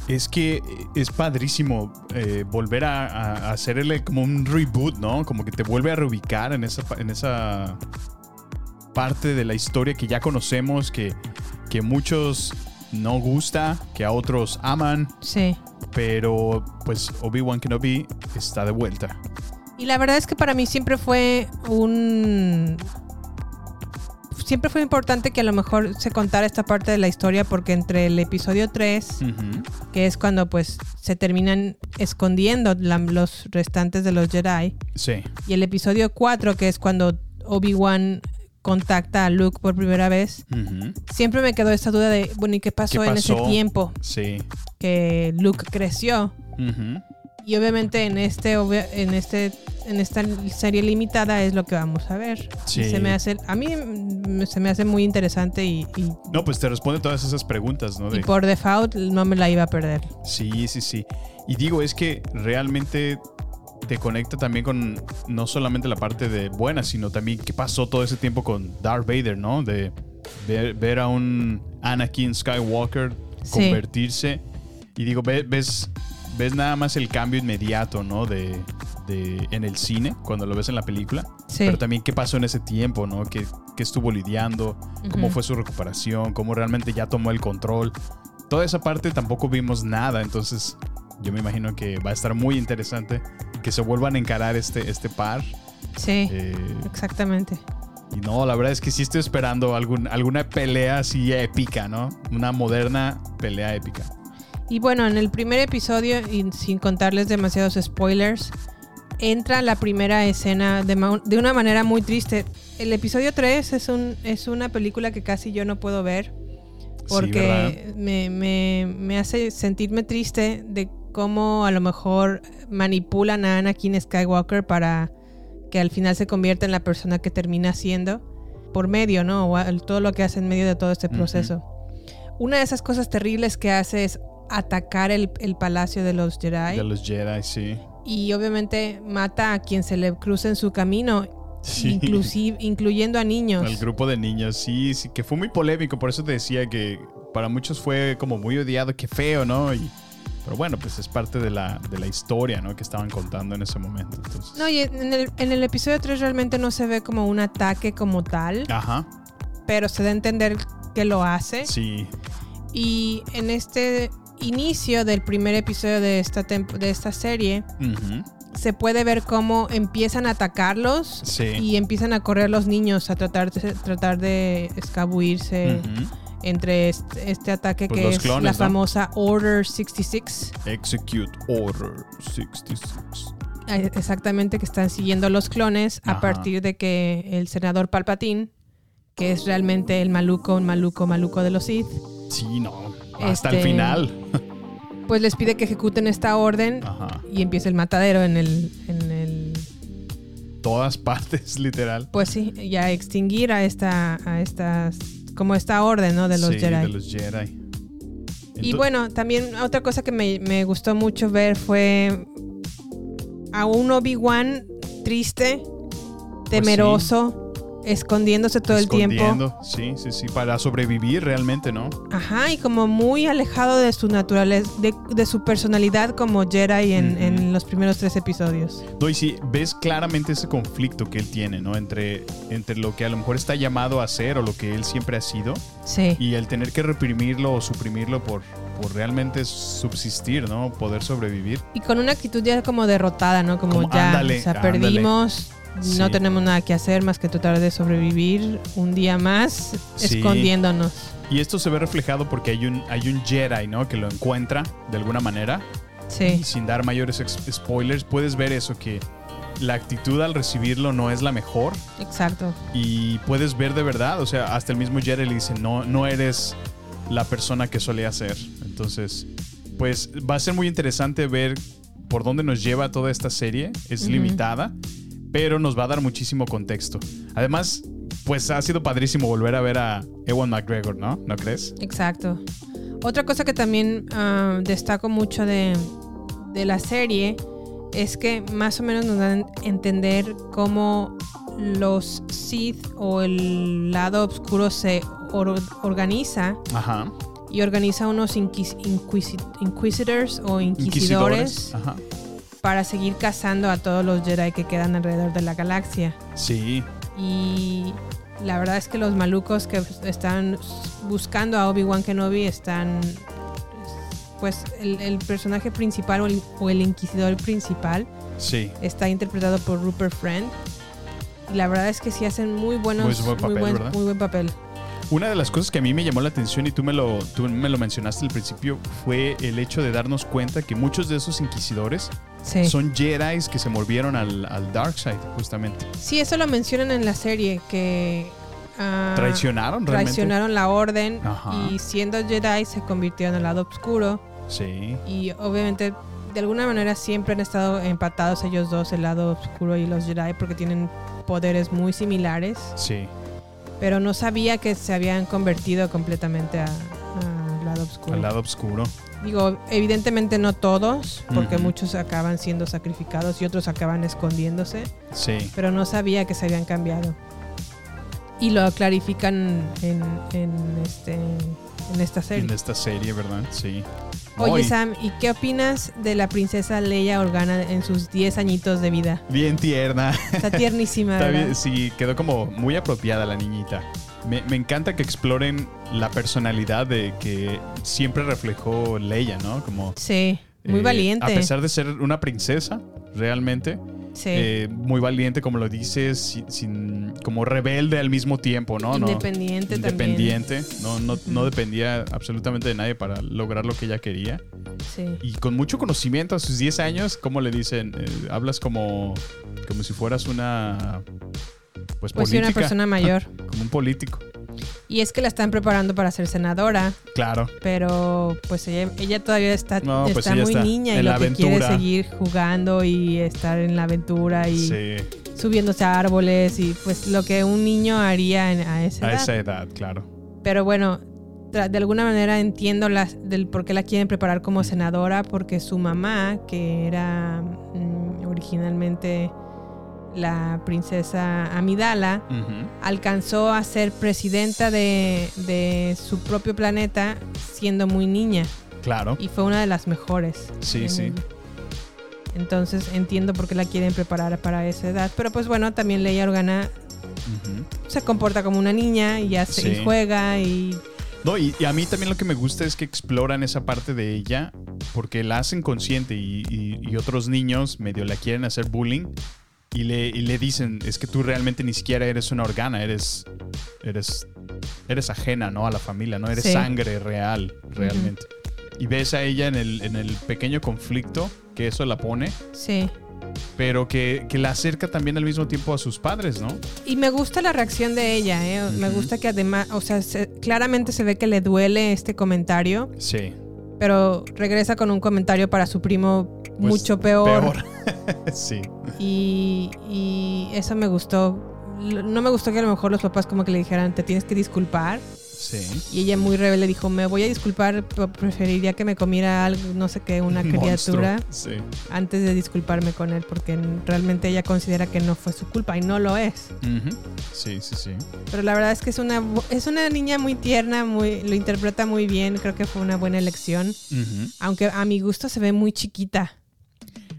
Es que es padrísimo eh, volver a, a- hacerle como un reboot, ¿no? Como que te vuelve a reubicar en esa, en esa parte de la historia que ya conocemos, que, que muchos no gusta, que a otros aman, Sí. pero pues Obi-Wan Kenobi está de vuelta. Y la verdad es que para mí siempre fue un... Siempre fue importante que a lo mejor se contara esta parte de la historia porque entre el episodio 3, Ujú. que es cuando pues se terminan escondiendo la- los restantes de los Jedi, Sí. y el episodio 4, que es cuando Obi-Wan contacta a Luke por primera vez, siempre me quedó esta duda de, bueno, ¿y qué pasó, ¿Qué en ese tiempo Sí. que Luke creció? Ujú. Y obviamente en este en este en esta serie limitada es lo que vamos a ver. Sí. Se me hace a mí se me hace muy interesante y, y- No, pues te responde todas esas preguntas, ¿no? y por default no me la iba a perder. Sí, sí, sí. Y digo, es que realmente te conecta también con no solamente la parte de buena, sino también qué pasó todo ese tiempo con Darth Vader, ¿no? De ver, ver a un Anakin Skywalker Sí. convertirse. Y digo, ve- ves, ves nada más el cambio inmediato, ¿no? De, de- en el cine, cuando lo ves en la película. Sí. Pero también qué pasó en ese tiempo, ¿no? ¿Qué, qué estuvo lidiando? ¿Cómo Ujú. fue su recuperación? ¿Cómo realmente ya tomó el control? Toda esa parte tampoco vimos nada, entonces yo me imagino que va a estar muy interesante que se vuelvan a encarar este, este par. Sí, Eh, exactamente. y no, la verdad es que sí estoy esperando algún, alguna pelea así épica, ¿no? Una moderna pelea épica. Y bueno, en el primer episodio, y sin contarles demasiados spoilers, entra la primera escena de, ma- de una manera muy triste. El episodio 3 es, un, es una película que casi yo no puedo ver porque me, me- me hace sentirme triste de cómo a lo mejor manipulan a Anakin Skywalker para que al final se convierta en la persona que termina siendo por medio, ¿no? O todo lo que hace en medio de todo este proceso. Una de esas cosas terribles que hace es atacar el, el palacio de los Jedi De los Jedi, sí. y obviamente mata a quien se le cruce en su camino, Sí. inclusive, incluyendo a niños. Al grupo de niños, sí, sí, que fue muy polémico, por eso te decía que para muchos fue como muy odiado, qué feo, ¿no? Y, pero bueno, pues es parte de la, de la historia, ¿no? Que estaban contando en ese momento. Entonces, No, y en el, en el episodio 3 realmente no se ve como un ataque como tal, Ajá, pero se da a entender que lo hace. sí. Y en este inicio del primer episodio de esta, de esta serie, se puede ver cómo empiezan a atacarlos Sí. y empiezan a correr los niños a tratar de, tratar de escabuirse Ujú. entre este, este ataque Pues que es clones, la ¿no? famosa Order 66. Execute Order 66. Eh, Exactamente, que están siguiendo a los clones a partir de que el senador Palpatine, que es realmente el maluco, un maluco, maluco de los Sith, Sí, no. Hasta el Este, final. pues les pide que ejecuten esta orden Ajá. y empieza el matadero en el, en el Todas partes, [laughs] literal. pues sí, ya extinguir a esta, a estas, como esta orden, ¿no? De los sí, Jedi. de los Jedi. Y bueno, también otra cosa que me, me gustó mucho ver fue a un Obi-Wan triste, temeroso, escondiéndose todo el tiempo. Escondiendo, Sí, sí, sí, para sobrevivir realmente, ¿no? Ajá, y como muy alejado de su naturaleza, de, de su personalidad como Jedi en, Ujú. en los primeros tres episodios. No, y sí, ves claramente ese conflicto que él tiene, ¿no? Entre, entre lo que a lo mejor está llamado a ser o lo que él siempre ha sido Sí. y el tener que reprimirlo o suprimirlo por, por realmente subsistir, ¿no? Poder sobrevivir. Y con una actitud ya como derrotada, ¿no? Como, Como, ya, ándale, o sea, ándale. perdimos, no tenemos nada que hacer más que tratar de sobrevivir un día más Sí. escondiéndonos. Y esto se ve reflejado porque hay un, hay un Jedi, ¿no? Que lo encuentra de alguna manera. Sí. Sin dar mayores spoilers, puedes ver eso, que la actitud al recibirlo no es la mejor. Exacto. Y puedes ver de verdad, o sea, hasta el mismo Jedi le dice, no, no eres la persona que solía ser. Entonces, pues va a ser muy interesante ver por dónde nos lleva toda esta serie. Es limitada, pero nos va a dar muchísimo contexto. Además, pues ha sido padrísimo volver a ver a Ewan McGregor, ¿no? ¿No crees? Exacto. Otra cosa que también ah, destaco mucho de, de la serie es que más o menos nos dan a entender cómo los Sith o el lado oscuro se or- organiza Ajá. y organiza unos inquis- inquisi- inquisitors o inquisidores, Ajá. Para seguir cazando a todos los Jedi que quedan alrededor de la galaxia. Sí. Y la verdad es que los malucos que están buscando a Obi-Wan Kenobi están. Pues el, el personaje principal o el, o el inquisidor principal Sí. está interpretado por Rupert Friend. Y la verdad es que sí hacen muy buenos. Muy buen papel, buen, ¿verdad? muy buen papel. Una de las cosas que a mí me llamó la atención y tú me lo, tú me lo mencionaste al principio fue el hecho de darnos cuenta que muchos de esos inquisidores Sí. son Jedi que se volvieron al, al Dark Side, justamente. Sí, eso lo mencionan en la serie, que... ah, ¿Traicionaron realmente? Traicionaron la orden Ajá. y siendo Jedi se convirtieron al lado oscuro. Sí. Y obviamente, de alguna manera siempre han estado empatados ellos dos, el lado oscuro y los Jedi, porque tienen poderes muy similares. Sí. Pero no sabía que se habían convertido completamente al lado oscuro. Al lado oscuro. Digo, evidentemente no todos, porque muchos acaban siendo sacrificados y otros acaban escondiéndose. Sí. Pero no sabía que se habían cambiado. Y lo clarifican en, en este, en esta serie. En esta serie, ¿verdad? Sí. Oye, Sam, ¿y qué opinas de la princesa Leia Organa en sus 10 añitos de vida? Bien tierna. Está tiernísima, [laughs] Está bien, sí, quedó como muy apropiada la niñita. Me, me encanta que exploren la personalidad de que siempre reflejó Leia, ¿no? Como Sí, muy eh, valiente. A pesar de ser una princesa, realmente. Sí. eh, muy valiente, como lo dices, sin, sin- como rebelde al mismo tiempo, ¿no? No- Independiente también. Independiente. No, no, no dependía absolutamente de nadie para lograr lo que ella quería. Sí. Y con mucho conocimiento a sus 10 años, como le dicen? Eh, hablas como, como si fueras una. Pues, Pues sí, una política. persona mayor. [laughs] como un político. Y es que la están preparando para ser senadora, Claro. pero pues ella, ella todavía está, No, pues está muy está niña y lo que quiere seguir jugando y estar en la aventura y Sí. subiéndose a árboles y pues lo que un niño haría en- a esa A edad. esa edad, claro. Pero bueno, de alguna manera entiendo las, del por qué la quieren preparar como senadora, porque su mamá, que era mm, originalmente la princesa Amidala, alcanzó a ser presidenta de, de su propio planeta siendo muy niña Claro. y fue una de las mejores. Sí, en sí. Entonces entiendo por qué la quieren preparar para esa edad. Pero pues bueno, también Leia Organa se comporta como una niña y hace y juega y No, y, y a mí también lo que me gusta es que exploran esa parte de ella porque la hacen consciente y, y- y otros niños medio la quieren hacer bullying y le, y le dicen, es que tú realmente ni siquiera eres una organa, eres, eres, eres ajena, ¿no? A la familia, ¿no? Eres Sí. sangre real, realmente. Y ves a ella en el, en el pequeño conflicto que eso la pone, sí. pero que, que la acerca también al mismo tiempo a sus padres, ¿no? Y me gusta la reacción de ella, ¿eh? Me gusta que además, o sea, se- claramente se ve que le duele este comentario, Sí. pero regresa con un comentario para su primo Pues, mucho peor. peor. [laughs] sí. Y, y eso me gustó. No me gustó que a lo mejor los papás como que le dijeran, te tienes que disculpar. Sí. Y ella muy rebelde dijo, me voy a disculpar, preferiría que me comiera algo, no sé qué, una [laughs] criatura Sí. antes de disculparme con él, porque realmente ella considera que no fue su culpa y no lo es. Sí, sí, sí. Pero la verdad es que es una, es una niña muy tierna, muy, lo interpreta muy bien, creo que fue una buena elección. Aunque a mi gusto se ve muy chiquita.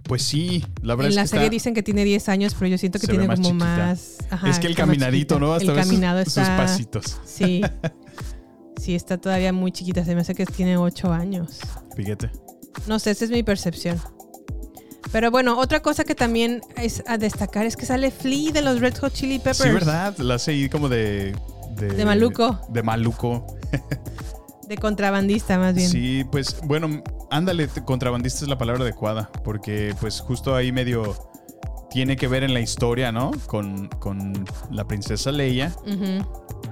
Pues sí, la verdad En es la que serie está- dicen que tiene 10 años, pero yo siento que se tiene más como chiquita. más... ajá, es que el caminadito. ¿no? Hasta el sus- caminado sus, está... pasitos. Sí. Sí, está todavía muy chiquita. Se me hace que tiene 8 años. Fíjate. No sé, esa es mi percepción. Pero bueno, otra cosa que también es a destacar es que sale Flea de los Red Hot Chili Peppers. Sí, ¿verdad? La hace ahí como de... De, De maluco. De maluco. De contrabandista, más bien. Sí, pues bueno, ándale, contrabandista es la palabra adecuada, porque pues justo ahí medio tiene que ver en la historia, ¿no? Con, con la princesa Leia.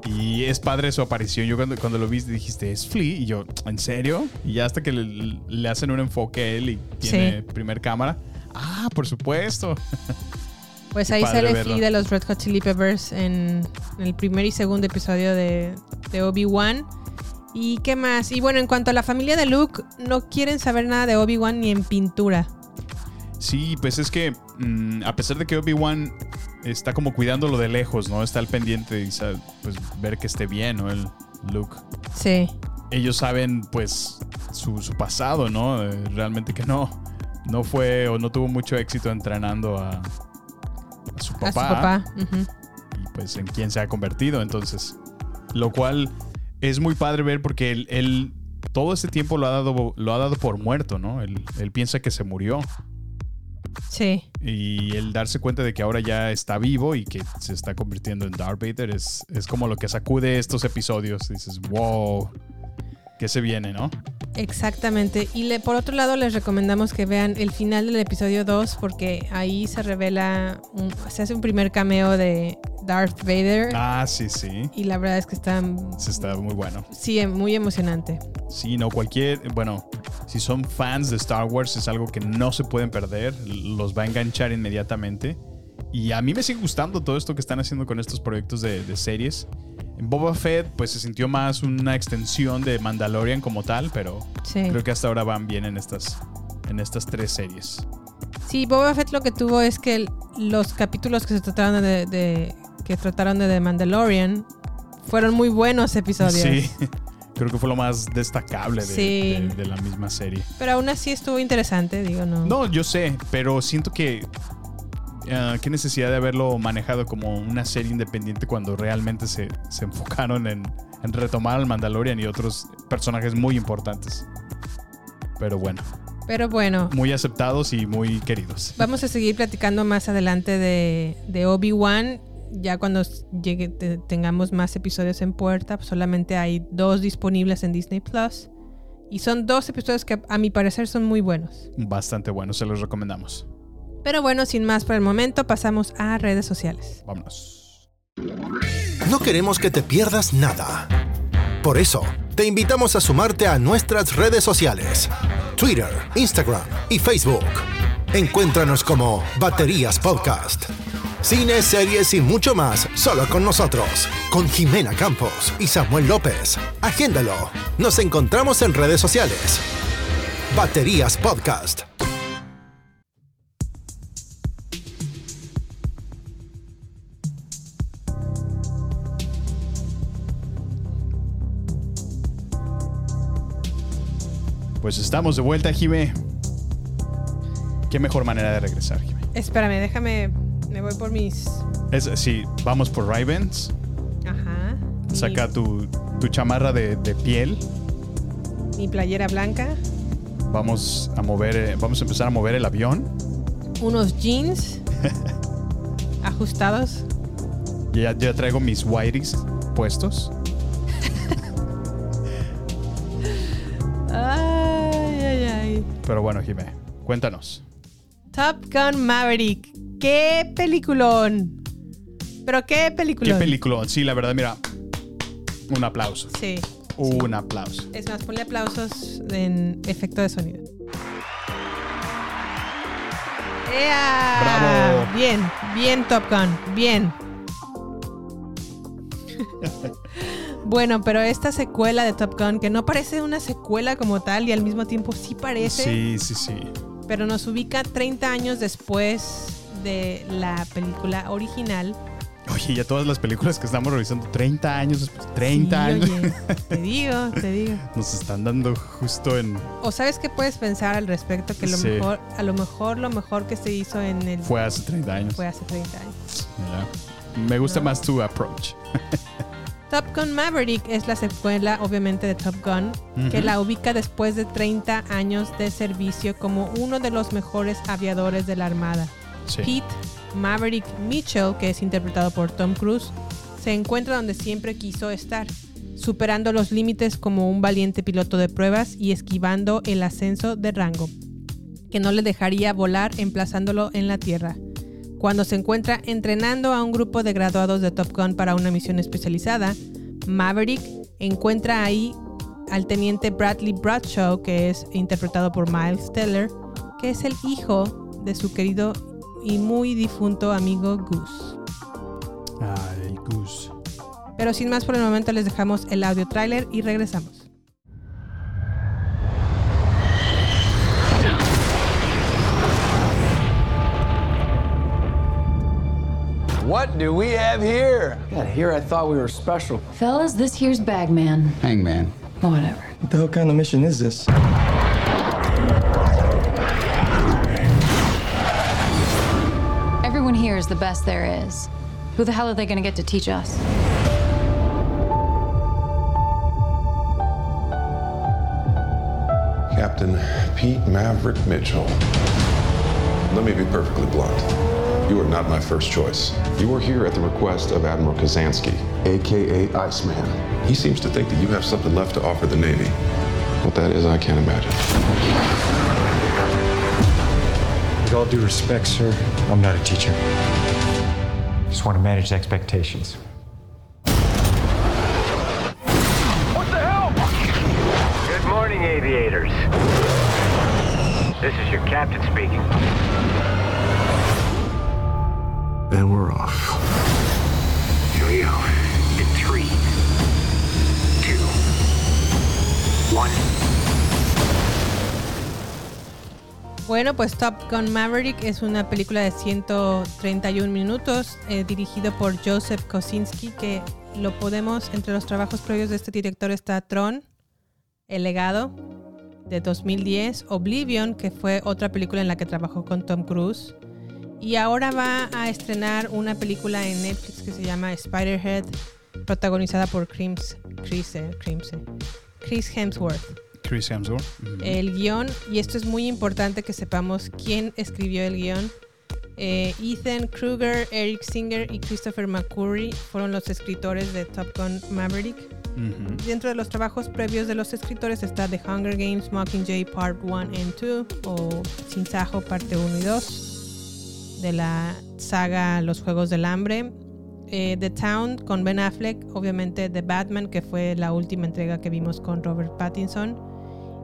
Y es padre su aparición. Yo cuando, cuando lo vi dijiste, es Flea. Y yo, ¿en serio? Y ya hasta que le, le hacen un enfoque a él y tiene Sí. primer cámara. Ah, por supuesto. [laughs] Pues ahí sale verlo. Flea de los Red Hot Chili Peppers en el primer y segundo episodio de, de Obi-Wan. ¿Y qué más? Y bueno, en cuanto a la familia de Luke, no quieren saber nada de Obi-Wan ni en pintura. Sí, pues es que mm, a pesar de que Obi-Wan está como cuidándolo de lejos, ¿no? Está al pendiente y sabe, pues ver que esté bien, ¿no? El Luke. Sí. Ellos saben, pues, su, su pasado, ¿no? Eh, realmente que no. No fue o no tuvo mucho éxito entrenando a, a su papá. A su papá. ujú. y pues en quién se ha convertido. Entonces, lo cual es muy padre ver porque él, él todo este tiempo lo ha dado, lo ha dado por muerto, ¿no? Él, él piensa que se murió. Sí. Y el darse cuenta de que ahora ya está vivo y que se está convirtiendo en Darth Vader es, es como lo que sacude estos episodios. Dices, wow, ¿qué se viene, no? Exactamente. Y le- por otro lado, les recomendamos que vean el final del episodio 2 porque ahí se revela, un- se hace un primer cameo de Darth Vader. Ah, sí, sí. Y la verdad es que está, Se está muy bueno. sí, muy emocionante. Sí, no, cualquier, bueno, si son fans de Star Wars es algo que no se pueden perder, los va a enganchar inmediatamente. Y a mí me sigue gustando todo esto que están haciendo con estos proyectos de, de series. En Boba Fett, pues se sintió más una extensión de Mandalorian como tal, pero Sí. creo que hasta ahora van bien en estas, en estas tres series. Sí, Boba Fett lo que tuvo es que los capítulos que se trataron de, de- que trataron de The Mandalorian fueron muy buenos episodios. Sí, [laughs] creo que fue lo más destacable de, Sí. de- de la misma serie. Pero aún así estuvo interesante, digo, no. No, yo sé, pero siento que. ah, qué necesidad de haberlo manejado como una serie independiente cuando realmente se, se enfocaron en, en retomar al Mandalorian y otros personajes muy importantes. Pero bueno, Pero bueno, muy aceptados y muy queridos. vamos a seguir platicando más adelante de, de Obi-Wan. Ya cuando llegue, te- tengamos más episodios en puerta, pues solamente hay dos disponibles en Disney Plus. Y son dos episodios que a mi parecer son muy buenos. Bastante bueno, se los recomendamos. Pero bueno, sin más por el momento, pasamos a redes sociales. Vámonos. No queremos que te pierdas nada. Por eso, te invitamos a sumarte a nuestras redes sociales. Twitter, Instagram y Facebook. Encuéntranos como Baterías Podcast. Cine, series y mucho más solo con nosotros. Con Jimena Campos y Samuel López. Agéndalo. Nos encontramos en redes sociales. Baterías Podcast. Pues estamos de vuelta, Jime. Qué mejor manera de regresar, Jime. Espérame, déjame. Me voy por mis. Es, sí, vamos por Ravens. Ajá. Saca tu, tu chamarra de, de piel. Mi, playera blanca. Vamos a mover, eh, vamos a empezar a mover el avión. Unos jeans. [laughs] ajustados. Ya, ya traigo mis whiteys puestos. Ay, ay, ay. Pero bueno, Jimé, cuéntanos. Top Gun Maverick. ¡Qué peliculón! Pero qué ¿Qué peliculón. Sí, la verdad, mira. Un aplauso. Sí. Un aplauso. Es más, ponle aplausos en efecto de sonido. ¡Ea! Bravo. Bien, bien Top Gun, bien. [laughs] Bueno, pero esta secuela de Top Gun, que no parece una secuela como tal y al mismo tiempo sí parece, Sí, sí, sí. pero nos ubica 30 años después de la película original. Oye, ya todas las películas que estamos revisando, 30 años después, 30 Sí, años. oye, [laughs] te digo, te digo. Nos están dando justo en. O sabes qué puedes pensar al respecto que lo Sí. mejor, a lo mejor lo mejor que se hizo en el Fue hace 30 años. fue hace 30 años. Ya. Me gusta más tu approach. [laughs] Top Gun Maverick es la secuela, obviamente, de Top Gun, que Ujú. la ubica después de 30 años de servicio como uno de los mejores aviadores de la Armada. Pete Maverick Mitchell, que es interpretado por Tom Cruise, se encuentra donde siempre quiso estar, superando los límites como un valiente piloto de pruebas y esquivando el ascenso de rango, que no le dejaría volar emplazándolo en la Tierra. Cuando se encuentra entrenando a un grupo de graduados de Top Gun para una misión especializada, Maverick encuentra ahí al teniente Bradley Bradshaw, que es interpretado por Miles Teller, que es el hijo de su querido y muy difunto amigo Goose. Ah, el Goose. Pero sin más por el momento les dejamos el audio tráiler y regresamos. What do we have here? God, here I thought we were special. Fellas, this here's Bagman. Hangman. Whatever. What the hell kind of mission is this? Here is the best there is. Who the hell are they gonna get to teach us? Captain Pete Maverick Mitchell. Let me be perfectly blunt. You are not my first choice. You are here at the request of Admiral Kazansky, aka Iceman. He seems to think that you have something left to offer the Navy. What that is, I can't imagine. With all due respect, sir, I'm not a teacher. Just want to manage expectations. What the hell? Good morning, aviators. This is your captain speaking. And we're off. Here we go. In three, two, one. Bueno, pues Top Gun Maverick es una película de 131 minutos eh, dirigido por Joseph Kosinski, que lo podemos, entre los trabajos previos de este director está Tron, El legado de 2010, Oblivion, que fue otra película en la que trabajó con Tom Cruise, y ahora va a estrenar una película en Netflix que se llama Spiderhead, protagonizada por Crims, Chris, eh, Crims, eh, Chris Hemsworth. Chris Hemsworth. Ujú. El guion, y esto es muy importante que sepamos quién escribió el guion. Eh, Ethan Kruger, Eric Singer y Christopher McCurry fueron los escritores de Top Gun Maverick. Dentro de los trabajos previos de los escritores está The Hunger Games Mockingjay Part 1 and 2 o Sin Sajo Parte 1 y 2 de la saga Los Juegos del Hambre. Eh, The Town con Ben Affleck, obviamente The Batman, que fue la última entrega que vimos con Robert Pattinson.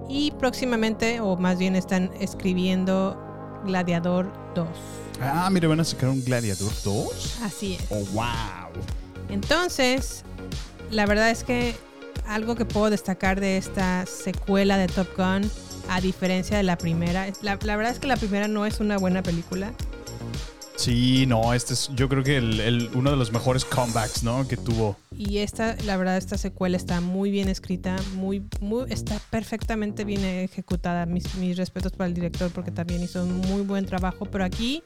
Y próximamente, o más bien están escribiendo Gladiador 2. Ah, mira, van a sacar un Gladiador 2. Así es. Oh, wow. Entonces, la verdad es que algo que puedo destacar de esta secuela de Top Gun, a diferencia de la primera, la, la verdad es que la primera no es una buena película. Sí, no, este es yo creo que el, el- uno de los mejores comebacks, ¿no? Que tuvo. Y esta, la verdad, esta secuela está muy bien escrita, muy, muy, está perfectamente bien ejecutada. Mis, mis respetos para el director porque también hizo un muy buen trabajo. Pero aquí,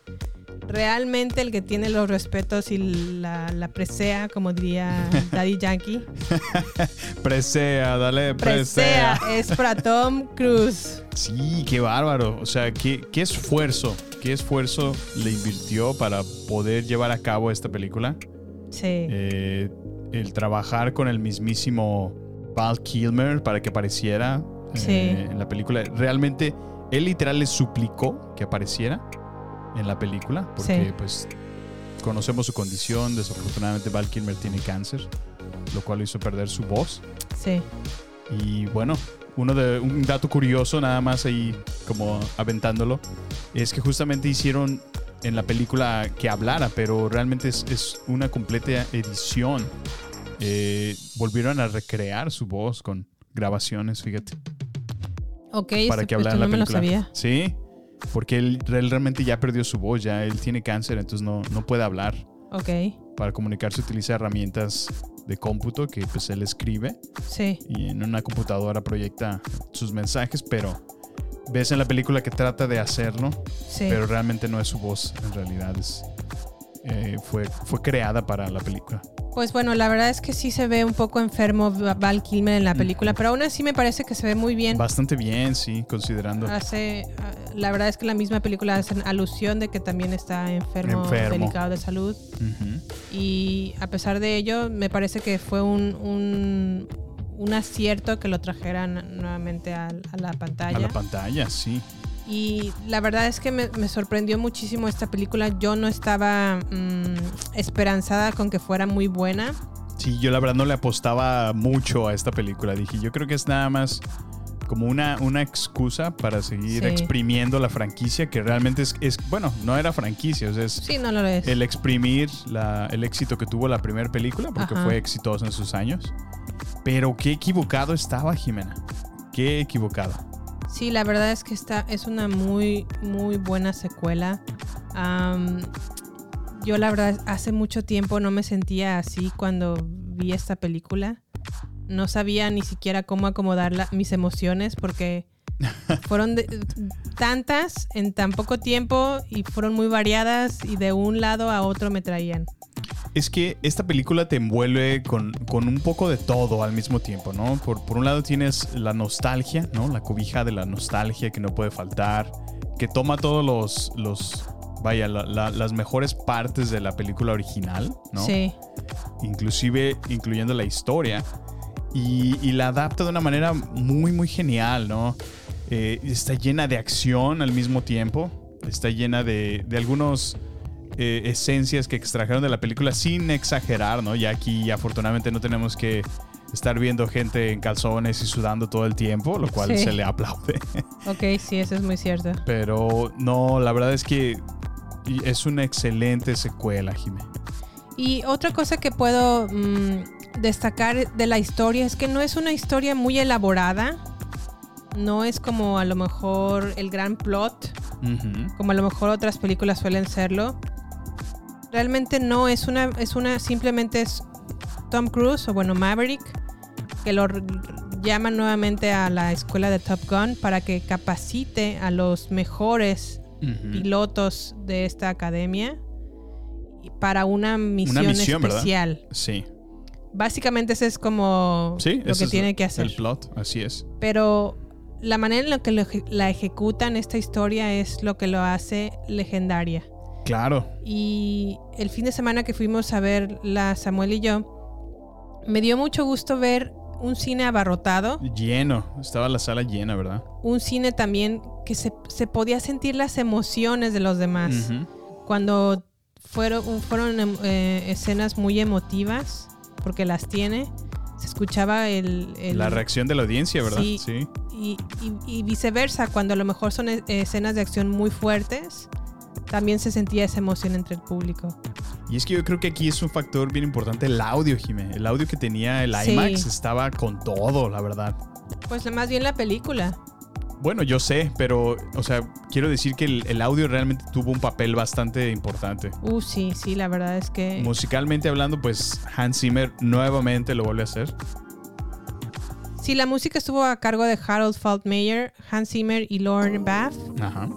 realmente el que tiene los respetos y la, la presea, como diría [laughs] Daddy Yankee, [laughs] Presea, dale, presea presea. es para Tom Cruise. Sí, qué bárbaro. O sea, qué, qué esfuerzo, qué esfuerzo le invirtió para poder llevar a cabo esta película. Sí. Eh, el trabajar con el mismísimo Val Kilmer para que apareciera eh, en la película. Realmente, él literal le suplicó que apareciera en la película, porque Sí. pues conocemos su condición. Desafortunadamente, Val Kilmer tiene cáncer, lo cual hizo perder su voz. Sí. Y bueno, uno de, un dato curioso, nada más ahí como aventándolo, es que justamente hicieron en la película que hablara, pero realmente es, es una completa edición eh, volvieron a recrear su voz con grabaciones, fíjate. Ok, para esto- que hablara esto en no la me lo película. sabía. Sí, porque él, él realmente ya perdió su voz, ya él tiene cáncer, entonces no, no puede hablar. Ok, Para comunicarse utiliza herramientas de cómputo que pues él escribe sí. y en una computadora proyecta sus mensajes, pero ves en la película que trata de hacerlo, Sí. pero realmente no es su voz, en realidad es, eh, fue, fue creada para la película. Pues bueno, la verdad es que sí se ve un poco enfermo Val Kilmer en la película, pero aún así me parece que se ve muy bien. Bastante bien, sí, considerando. Hace, ah, la verdad es que la misma película hace alusión de que también está enfermo, Enfermo. delicado de salud. Y a pesar de ello, me parece que fue un, un, un acierto que lo trajeran nuevamente a, a la pantalla. A la pantalla, sí. Y la verdad es que me, me sorprendió muchísimo esta película. Yo no estaba mm, esperanzada con que fuera muy buena. Sí, yo la verdad no le apostaba mucho a esta película. Dije, yo creo que es nada más como una, una excusa para seguir Sí. exprimiendo la franquicia, que realmente es, es- bueno, no era franquicia, o sea, es Sí, no lo es. el exprimir la- el éxito que tuvo la primera película, porque Ajá. fue exitosa en sus años. Pero qué equivocado estaba Jimena. Qué equivocado. Sí, la verdad es que esta es una muy, muy buena secuela. Yo la verdad hace mucho tiempo no me sentía así cuando vi esta película. No sabía ni siquiera cómo acomodar la- mis emociones porque [laughs] fueron de- tantas en tan poco tiempo y fueron muy variadas y de un lado a otro me traían. Es que esta película te envuelve con, con un poco de todo al mismo tiempo, ¿no? Por, por un lado tienes la nostalgia, ¿no? La cobija de la nostalgia que no puede faltar, que toma todos los, los vaya, la- la- las mejores partes de la película original, ¿no? Sí. Inclusive incluyendo la historia, y, y la adapta de una manera muy, muy genial, ¿no? Eh, está llena de acción al mismo tiempo, está llena de, de algunos eh, esencias que extrajeron de la película sin exagerar, ¿no? Ya aquí afortunadamente no tenemos que estar viendo gente en calzones y sudando todo el tiempo, lo cual Sí. se le aplaude. [laughs] Ok, sí, eso es muy cierto. Pero no, la verdad es que es una excelente secuela, Jimé. Y otra cosa que puedo mm, destacar de la historia es que no es una historia muy elaborada. No es como a lo mejor el gran plot, como a lo mejor otras películas suelen serlo. Realmente no es una, es una, simplemente es Tom Cruise o bueno Maverick que lo llaman nuevamente a la escuela de Top Gun para que capacite a los mejores pilotos de esta academia para una misión, Una misión, ¿verdad? especial. Sí. Básicamente ese es como Sí, lo que tiene que hacer. El plot, así es. Pero la manera en la que lo la ejecutan esta historia es lo que lo hace legendaria. Claro. Y el fin de semana que fuimos a ver la Samuel y yo, me dio mucho gusto ver un cine abarrotado, Lleno. Estaba la sala llena, ¿verdad? un cine también que se, se podía sentir las emociones de los demás. Cuando fueron, fueron em, eh, escenas muy emotivas, porque las tiene, se escuchaba el... el- La reacción de la audiencia, ¿verdad? Sí. Y, y- y viceversa, cuando a lo mejor son escenas de acción muy fuertes, también se sentía esa emoción entre el público. Y es que yo creo que aquí es un factor bien importante el audio, Jimé. El audio que tenía el Sí. IMAX estaba con todo, la verdad. Pues más bien la película. Bueno, yo sé, pero, o sea, quiero decir que el, el audio realmente tuvo un papel bastante importante. Uh, sí, sí, la verdad es que... Musicalmente hablando, pues Hans Zimmer nuevamente lo vuelve a hacer. Sí, la música estuvo a cargo de Harold Faltmeyer, Hans Zimmer y Lauren Bath. Ajá.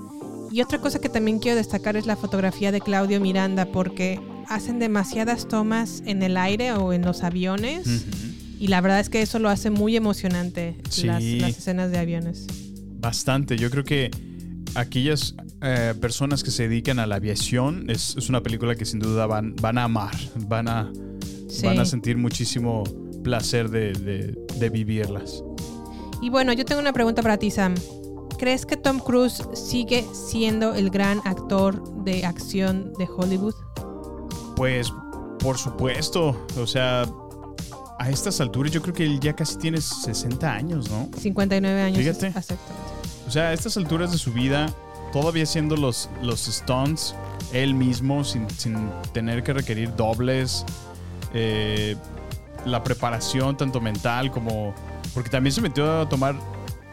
Y otra cosa que también quiero destacar es la fotografía de Claudio Miranda, porque hacen demasiadas tomas en el aire o en los aviones. Y la verdad es que eso lo hace muy emocionante, Sí. las, las escenas de aviones. Bastante. Yo creo que aquellas eh, personas que se dedican a la aviación es, es una película que sin duda van, van a amar, van a, Sí. van a sentir muchísimo placer de, de- de vivirlas. Y bueno, yo tengo una pregunta para ti, Sam. ¿Crees que Tom Cruise sigue siendo el gran actor de acción de Hollywood? Pues, por supuesto, o sea, a estas alturas yo creo que él ya casi tiene 60 años, ¿no? 59 años. Fíjate. Exactamente. O sea, a estas alturas de su vida, todavía haciendo los, los stunts él mismo, sin, sin tener que requerir dobles. eh, la preparación tanto mental como... Porque también se metió a tomar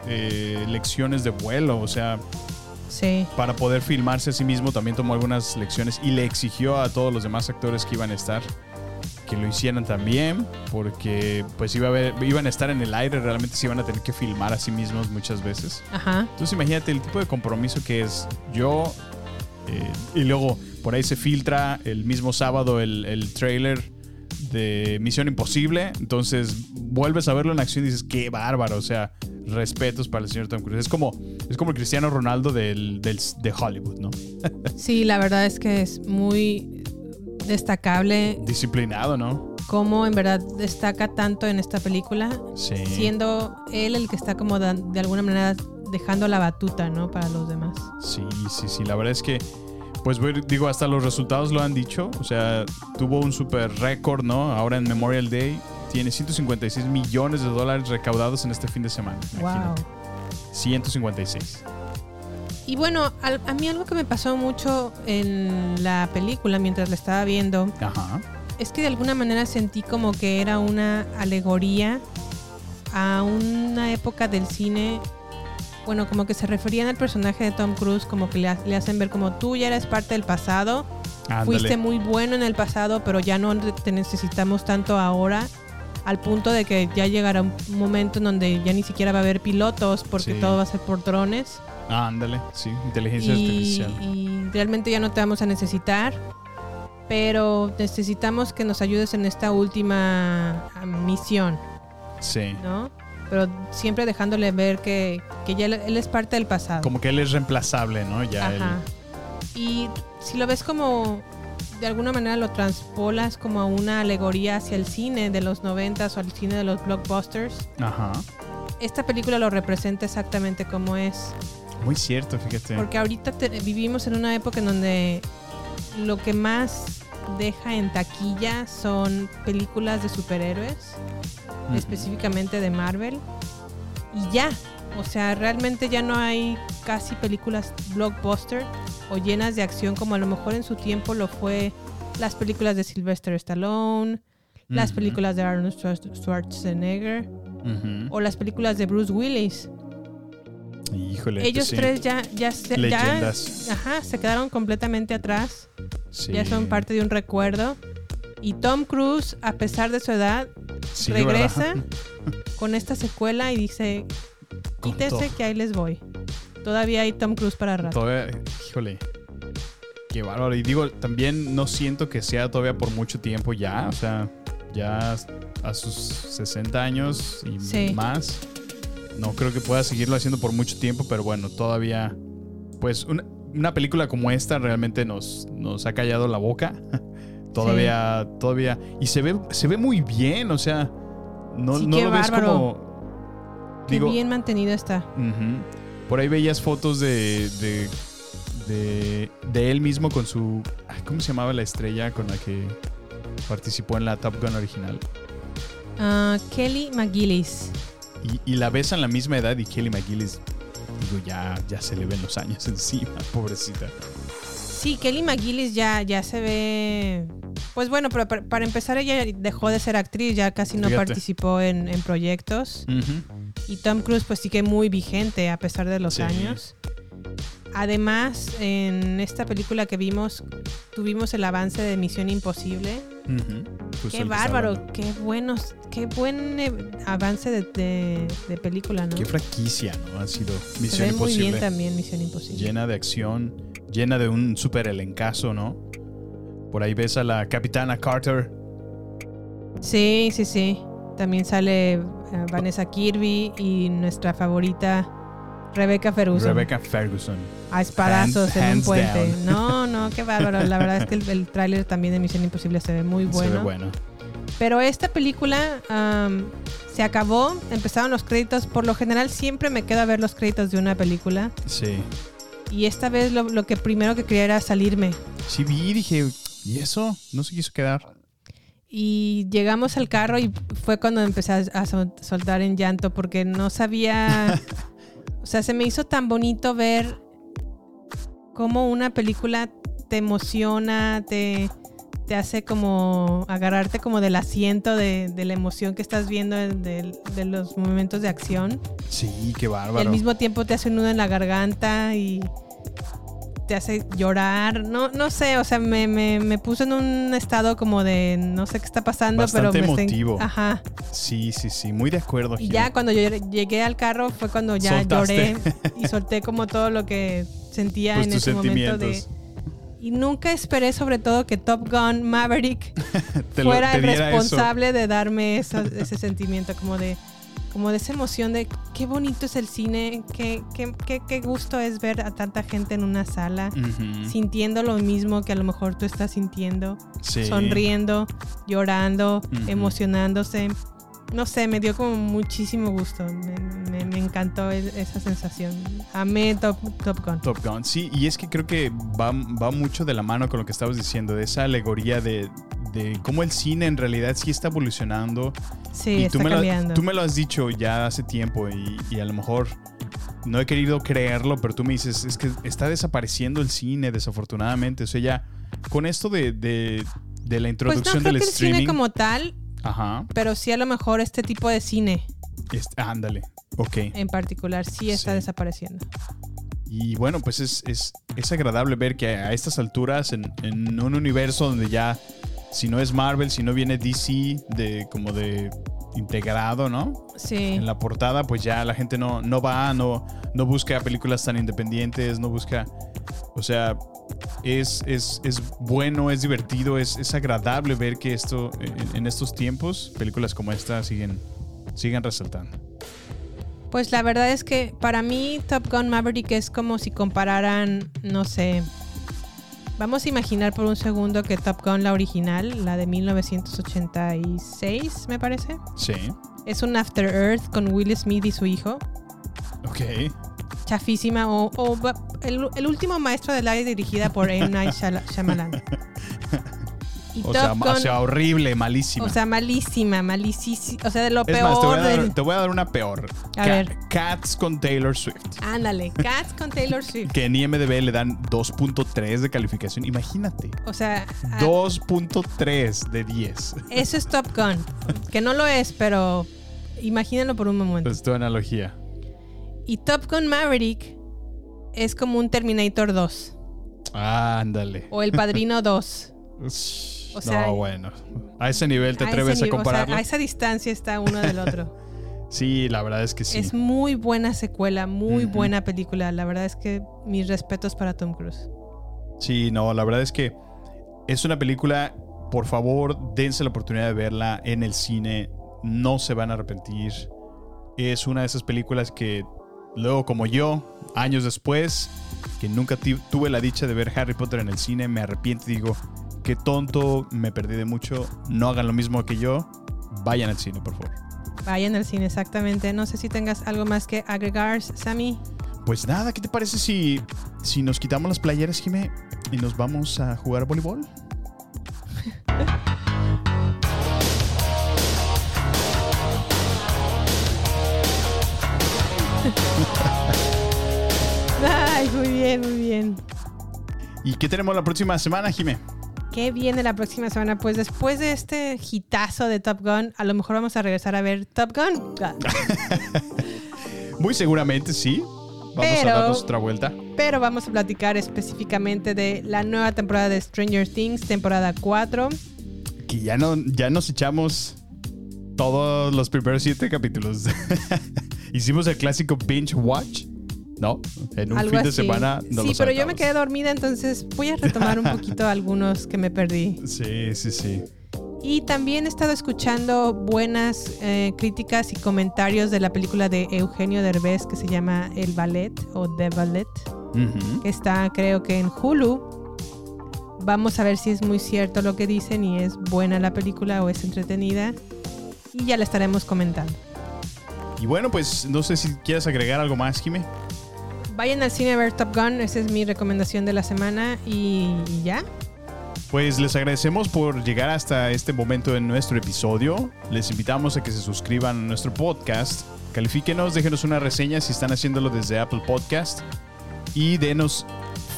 eh, lecciones de vuelo, o sea, Sí. para poder filmarse a sí mismo también tomó algunas lecciones y le exigió a todos los demás actores que iban a estar que lo hicieran también porque pues iba a haber- iban a estar en el aire, realmente se iban a tener que filmar a sí mismos muchas veces. Ajá. Entonces imagínate el tipo de compromiso que es yo eh, y luego por ahí se filtra el mismo sábado el, el trailer de Misión Imposible, entonces vuelves a verlo en acción y dices, qué bárbaro, o sea, respetos para el señor Tom Cruise. Es como, es como el Cristiano Ronaldo del, del- de Hollywood, ¿no? Sí, la verdad es que es muy destacable Disciplinado, ¿no? cómo en verdad destaca tanto en esta película, Sí. siendo él el que está como de alguna manera dejando la batuta, ¿no? Para los demás. Sí, sí, sí. La verdad es que, pues digo, hasta los resultados lo han dicho. O sea, tuvo un super récord, ¿no? Ahora en Memorial Day tiene 156 millones de dólares recaudados en este fin de semana. imagínate. 156. Y bueno, al- a mí algo que me pasó mucho en la película mientras la estaba viendo Ajá. es que de alguna manera sentí como que era una alegoría a una época del cine. Bueno, como que se referían al personaje de Tom Cruise, como que le, ha- le hacen ver como tú ya eres parte del pasado, Ándale. fuiste muy bueno en el pasado, pero ya no te necesitamos tanto ahora, al punto de que ya llegará un momento en donde ya ni siquiera va a haber pilotos porque Sí. todo va a ser por drones Ah, ándale. Sí, inteligencia y, artificial. y realmente ya no te vamos a necesitar. Pero necesitamos que nos ayudes en esta última ah, misión, Sí. ¿no? Pero siempre dejándole ver que, que ya él, es parte del pasado. Como que él es reemplazable, ¿no? Ya él. Ajá. Y si lo ves como de alguna manera lo transpolas como a una alegoría hacia el cine de los noventas o al cine de los blockbusters, Ajá. esta película lo representa exactamente como es. Muy cierto, fíjate. Porque ahorita te- vivimos en una época en donde lo que más deja en taquilla son películas de superhéroes, específicamente de Marvel. Y ya, o sea, realmente ya no hay casi películas blockbuster o llenas de acción como a lo mejor en su tiempo lo fue las películas de Sylvester Stallone, las películas de Arnold Schwar- Schwarzenegger o las películas de Bruce Willis. Híjole. Ellos pues sí. tres ya, ya, se, ya ajá, se quedaron completamente atrás. Sí. Ya son parte de un recuerdo. Y Tom Cruise, a pesar de su edad, Sí, regresa ¿verdad? [laughs] con esta secuela y dice, quítese que ahí les voy. Todavía hay Tom Cruise para rato. Todavía, híjole. Qué bárbaro. Y digo, también no siento que sea todavía por mucho tiempo ya. O sea, ya a sus 60 años y Sí. más. No creo que pueda seguirlo haciendo por mucho tiempo, pero bueno, todavía. Pues una, una película como esta realmente nos, nos ha callado la boca. [laughs] todavía, todavía. Y se ve, se ve muy bien, o sea. No, Sí, no lo ves como. Qué bien mantenido está. Por ahí veías fotos de, de, de, de él mismo con su... ay, ¿Cómo se llamaba la estrella con la que participó en la Top Gun original? Ah, Kelly McGillis. Y, y la ves a la misma edad y Kelly McGillis, digo, ya, ya se le ven los años [laughs] encima, pobrecita. Sí, Kelly McGillis ya, ya se ve. Pues bueno, pero para, para empezar, ella dejó de ser actriz, ya casi no Fíjate. participó en, en proyectos. Y Tom Cruise pues sigue muy vigente a pesar de los Sí. años. Además, en esta película que vimos, tuvimos el avance de Misión Imposible. Justo qué bárbaro, qué buenos, qué buen eh, avance de, de- de película, ¿no? Qué franquicia, ¿no? Ha sido Se Misión ve muy Imposible. bien también Misión Imposible. llena de acción, llena de un super elencazo, ¿no? Por ahí ves a la capitana Carter. Sí, sí, sí. También sale eh, Vanessa Kirby y nuestra favorita Rebecca Ferguson. Rebecca Ferguson. A espadazos Hands- en un puente. down. No, no, qué bárbaro. La verdad es que el, el tráiler también de Misión Imposible se ve muy bueno. Se ve bueno. Pero esta película se acabó, empezaron los créditos. Por lo general siempre me quedo a ver los créditos de una película. Sí. Y esta vez lo, lo que primero que quería era salirme. Sí vi, dije, ¿y eso? No se quiso quedar. Y llegamos al carro y fue cuando empecé a, a sol- soltar en llanto porque no sabía... [laughs] o sea, se me hizo tan bonito ver cómo una película te emociona, te, te hace como agarrarte como del asiento de, de la emoción que estás viendo de, de- de los momentos de acción. Sí, qué Y bárbaro. al mismo tiempo te hace un nudo en la garganta y te hace llorar. No, no sé, o sea, me, me, me puso en un estado como de no sé qué está pasando, Bastante pero me emotivo. Ajá. Sí, sí, sí, muy de acuerdo. Y ya cuando yo llegué al carro fue cuando ya Soltaste. lloré y solté como todo lo que sentía Pues en ese momento de y nunca esperé sobre todo que Top Gun Maverick [laughs] lo- fuera el eso. responsable de darme eso- ese sentimiento como de como de esa emoción de qué bonito es el cine, qué, qué, qué, qué gusto es ver a tanta gente en una sala sintiendo lo mismo que a lo mejor tú estás sintiendo, Sí. sonriendo, llorando, emocionándose. No sé, me dio como muchísimo gusto. Me, me- me encantó el- esa sensación. Amé Top, Top Gun. Top Gun, sí, y es que creo que va, va mucho de la mano con lo que estabas diciendo, de esa alegoría de, de cómo el cine en realidad sí está evolucionando. Sí, y está tú me, lo, cambiando. tú me lo has dicho ya hace tiempo y, y a lo mejor no he querido creerlo, pero tú me dices, es que está desapareciendo el cine, desafortunadamente. O sea, ya con esto de, de, de la Pues no introducción creo del que el streaming. cine como tal, Ajá, pero sí a lo mejor este tipo de cine es- ándale, ok. en particular sí está Sí. desapareciendo. Y bueno, pues es, es, es agradable ver que a estas alturas, en, en un universo donde ya, si no es Marvel, si no viene DC, de como de integrado, ¿no? Sí. En la portada, pues ya la gente no, no va, no, no busca películas tan independientes, no busca. O sea, es, es, es bueno, es divertido, es, es agradable ver que esto, en, en estos tiempos, películas como esta siguen, siguen resaltando. Pues la verdad es que para mí Top Gun Maverick es como si compararan, no sé, vamos a imaginar por un segundo que Top Gun, la original, la de 1986, me parece, Sí, es un After Earth con Will Smith y su hijo, ok. Chafísima, o, el, el último maestro del aire dirigida por M. Night Shyamalan. [laughs] Y O sea, o sea, horrible, malísima. o sea, malísima, malísima, o sea, de lo es peor más, te voy, a dar, del- te voy a dar una peor. A ver. Cats con Taylor Swift. Ándale, Cats con Taylor [laughs] Swift. Que en IMDB le dan 2.3 de calificación. Imagínate. O sea, a- 2.3 de 10. Eso es Top Gun. Que no lo es, pero imagínenlo por un momento. Es tu analogía. Y Top Gun Maverick es como un Terminator 2 Ándale. o El Padrino [laughs] 2. O sea, no, bueno. A ese nivel te a atreves a nivel, o sea, compararlo. a esa distancia está uno del otro. [laughs] Sí, la verdad es que sí. Es muy buena secuela, muy buena película. La verdad es que mis respetos para Tom Cruise. Sí, no, la verdad es que es una película, por favor, dense la oportunidad de verla en el cine, no se van a arrepentir. Es una de esas películas que luego como yo, años después, que nunca tuve la dicha de ver Harry Potter en el cine, me arrepiento y digo, qué tonto, me perdí de mucho, no hagan lo mismo que yo, vayan al cine, por favor. Vayan al cine, exactamente. No sé si tengas algo más que agregar, Sammy. Pues nada, ¿qué te parece si, si nos quitamos las playeras, Jimé, y nos vamos a jugar voleibol? [laughs] [laughs] Ay, muy bien, muy bien. ¿Y qué tenemos la próxima semana, Jimé? ¿Qué viene la próxima semana? Pues después de este hitazo de Top Gun, a lo mejor vamos a regresar a ver Top Gun. [laughs] Muy seguramente sí. Vamos Pero- a darnos otra vuelta. Pero vamos a platicar específicamente de la nueva temporada de Stranger Things, temporada 4. Que ya, no, ya nos echamos todos los primeros siete capítulos. [laughs] Hicimos el clásico binge watch, ¿no? En un algo fin de semana nos Sí, pero yo me quedé dormida, entonces voy a retomar un poquito [laughs] algunos que me perdí. Sí, sí, sí. Y también he estado escuchando buenas eh, críticas y comentarios de la película de Eugenio Derbez que se llama El Ballet o The Ballet, que está creo que en Hulu. Vamos a ver si es muy cierto lo que dicen y es buena la película o es entretenida. Y ya la estaremos comentando. Y bueno, pues no sé si quieres agregar algo más, Jimé. Vayan al cine a ver Top Gun, esa es mi recomendación de la semana y ya. Pues les agradecemos por llegar hasta este momento en nuestro episodio. Les invitamos a que se suscriban a nuestro podcast. Califíquenos, déjenos una reseña si están haciéndolo desde Apple Podcast. Y denos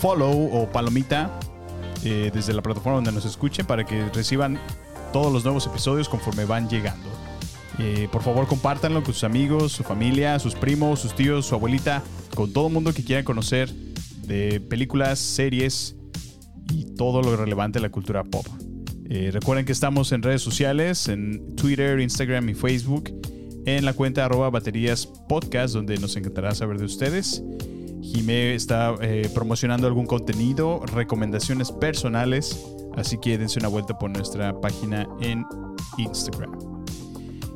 follow o palomita eh, desde la plataforma donde nos escuchen para que reciban todos los nuevos episodios conforme van llegando. Eh, por favor, compártanlo con sus amigos, su familia, sus primos, sus tíos, su abuelita, con todo el mundo que quiera conocer de películas, series y todo lo relevante de la cultura pop. Eh, recuerden que estamos en redes sociales, en Twitter, Instagram y Facebook, en la cuenta arroba baterías podcast, donde nos encantará saber de ustedes. Jimé está eh, promocionando algún contenido, recomendaciones personales, así que dense una vuelta por nuestra página en Instagram.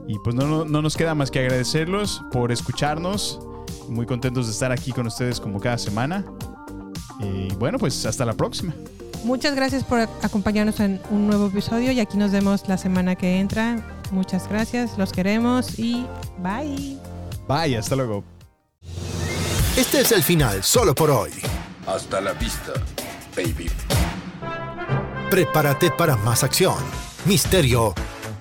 Y pues no, no- no nos queda más que agradecerlos por escucharnos. Muy contentos de estar aquí con ustedes como cada semana. Y bueno, pues hasta la próxima. Muchas gracias por acompañarnos en un nuevo episodio y aquí nos vemos la semana que entra. Muchas gracias, los queremos y bye. Bye, hasta luego. Este es el final solo por hoy. Hasta la vista, baby. Prepárate para más acción, misterio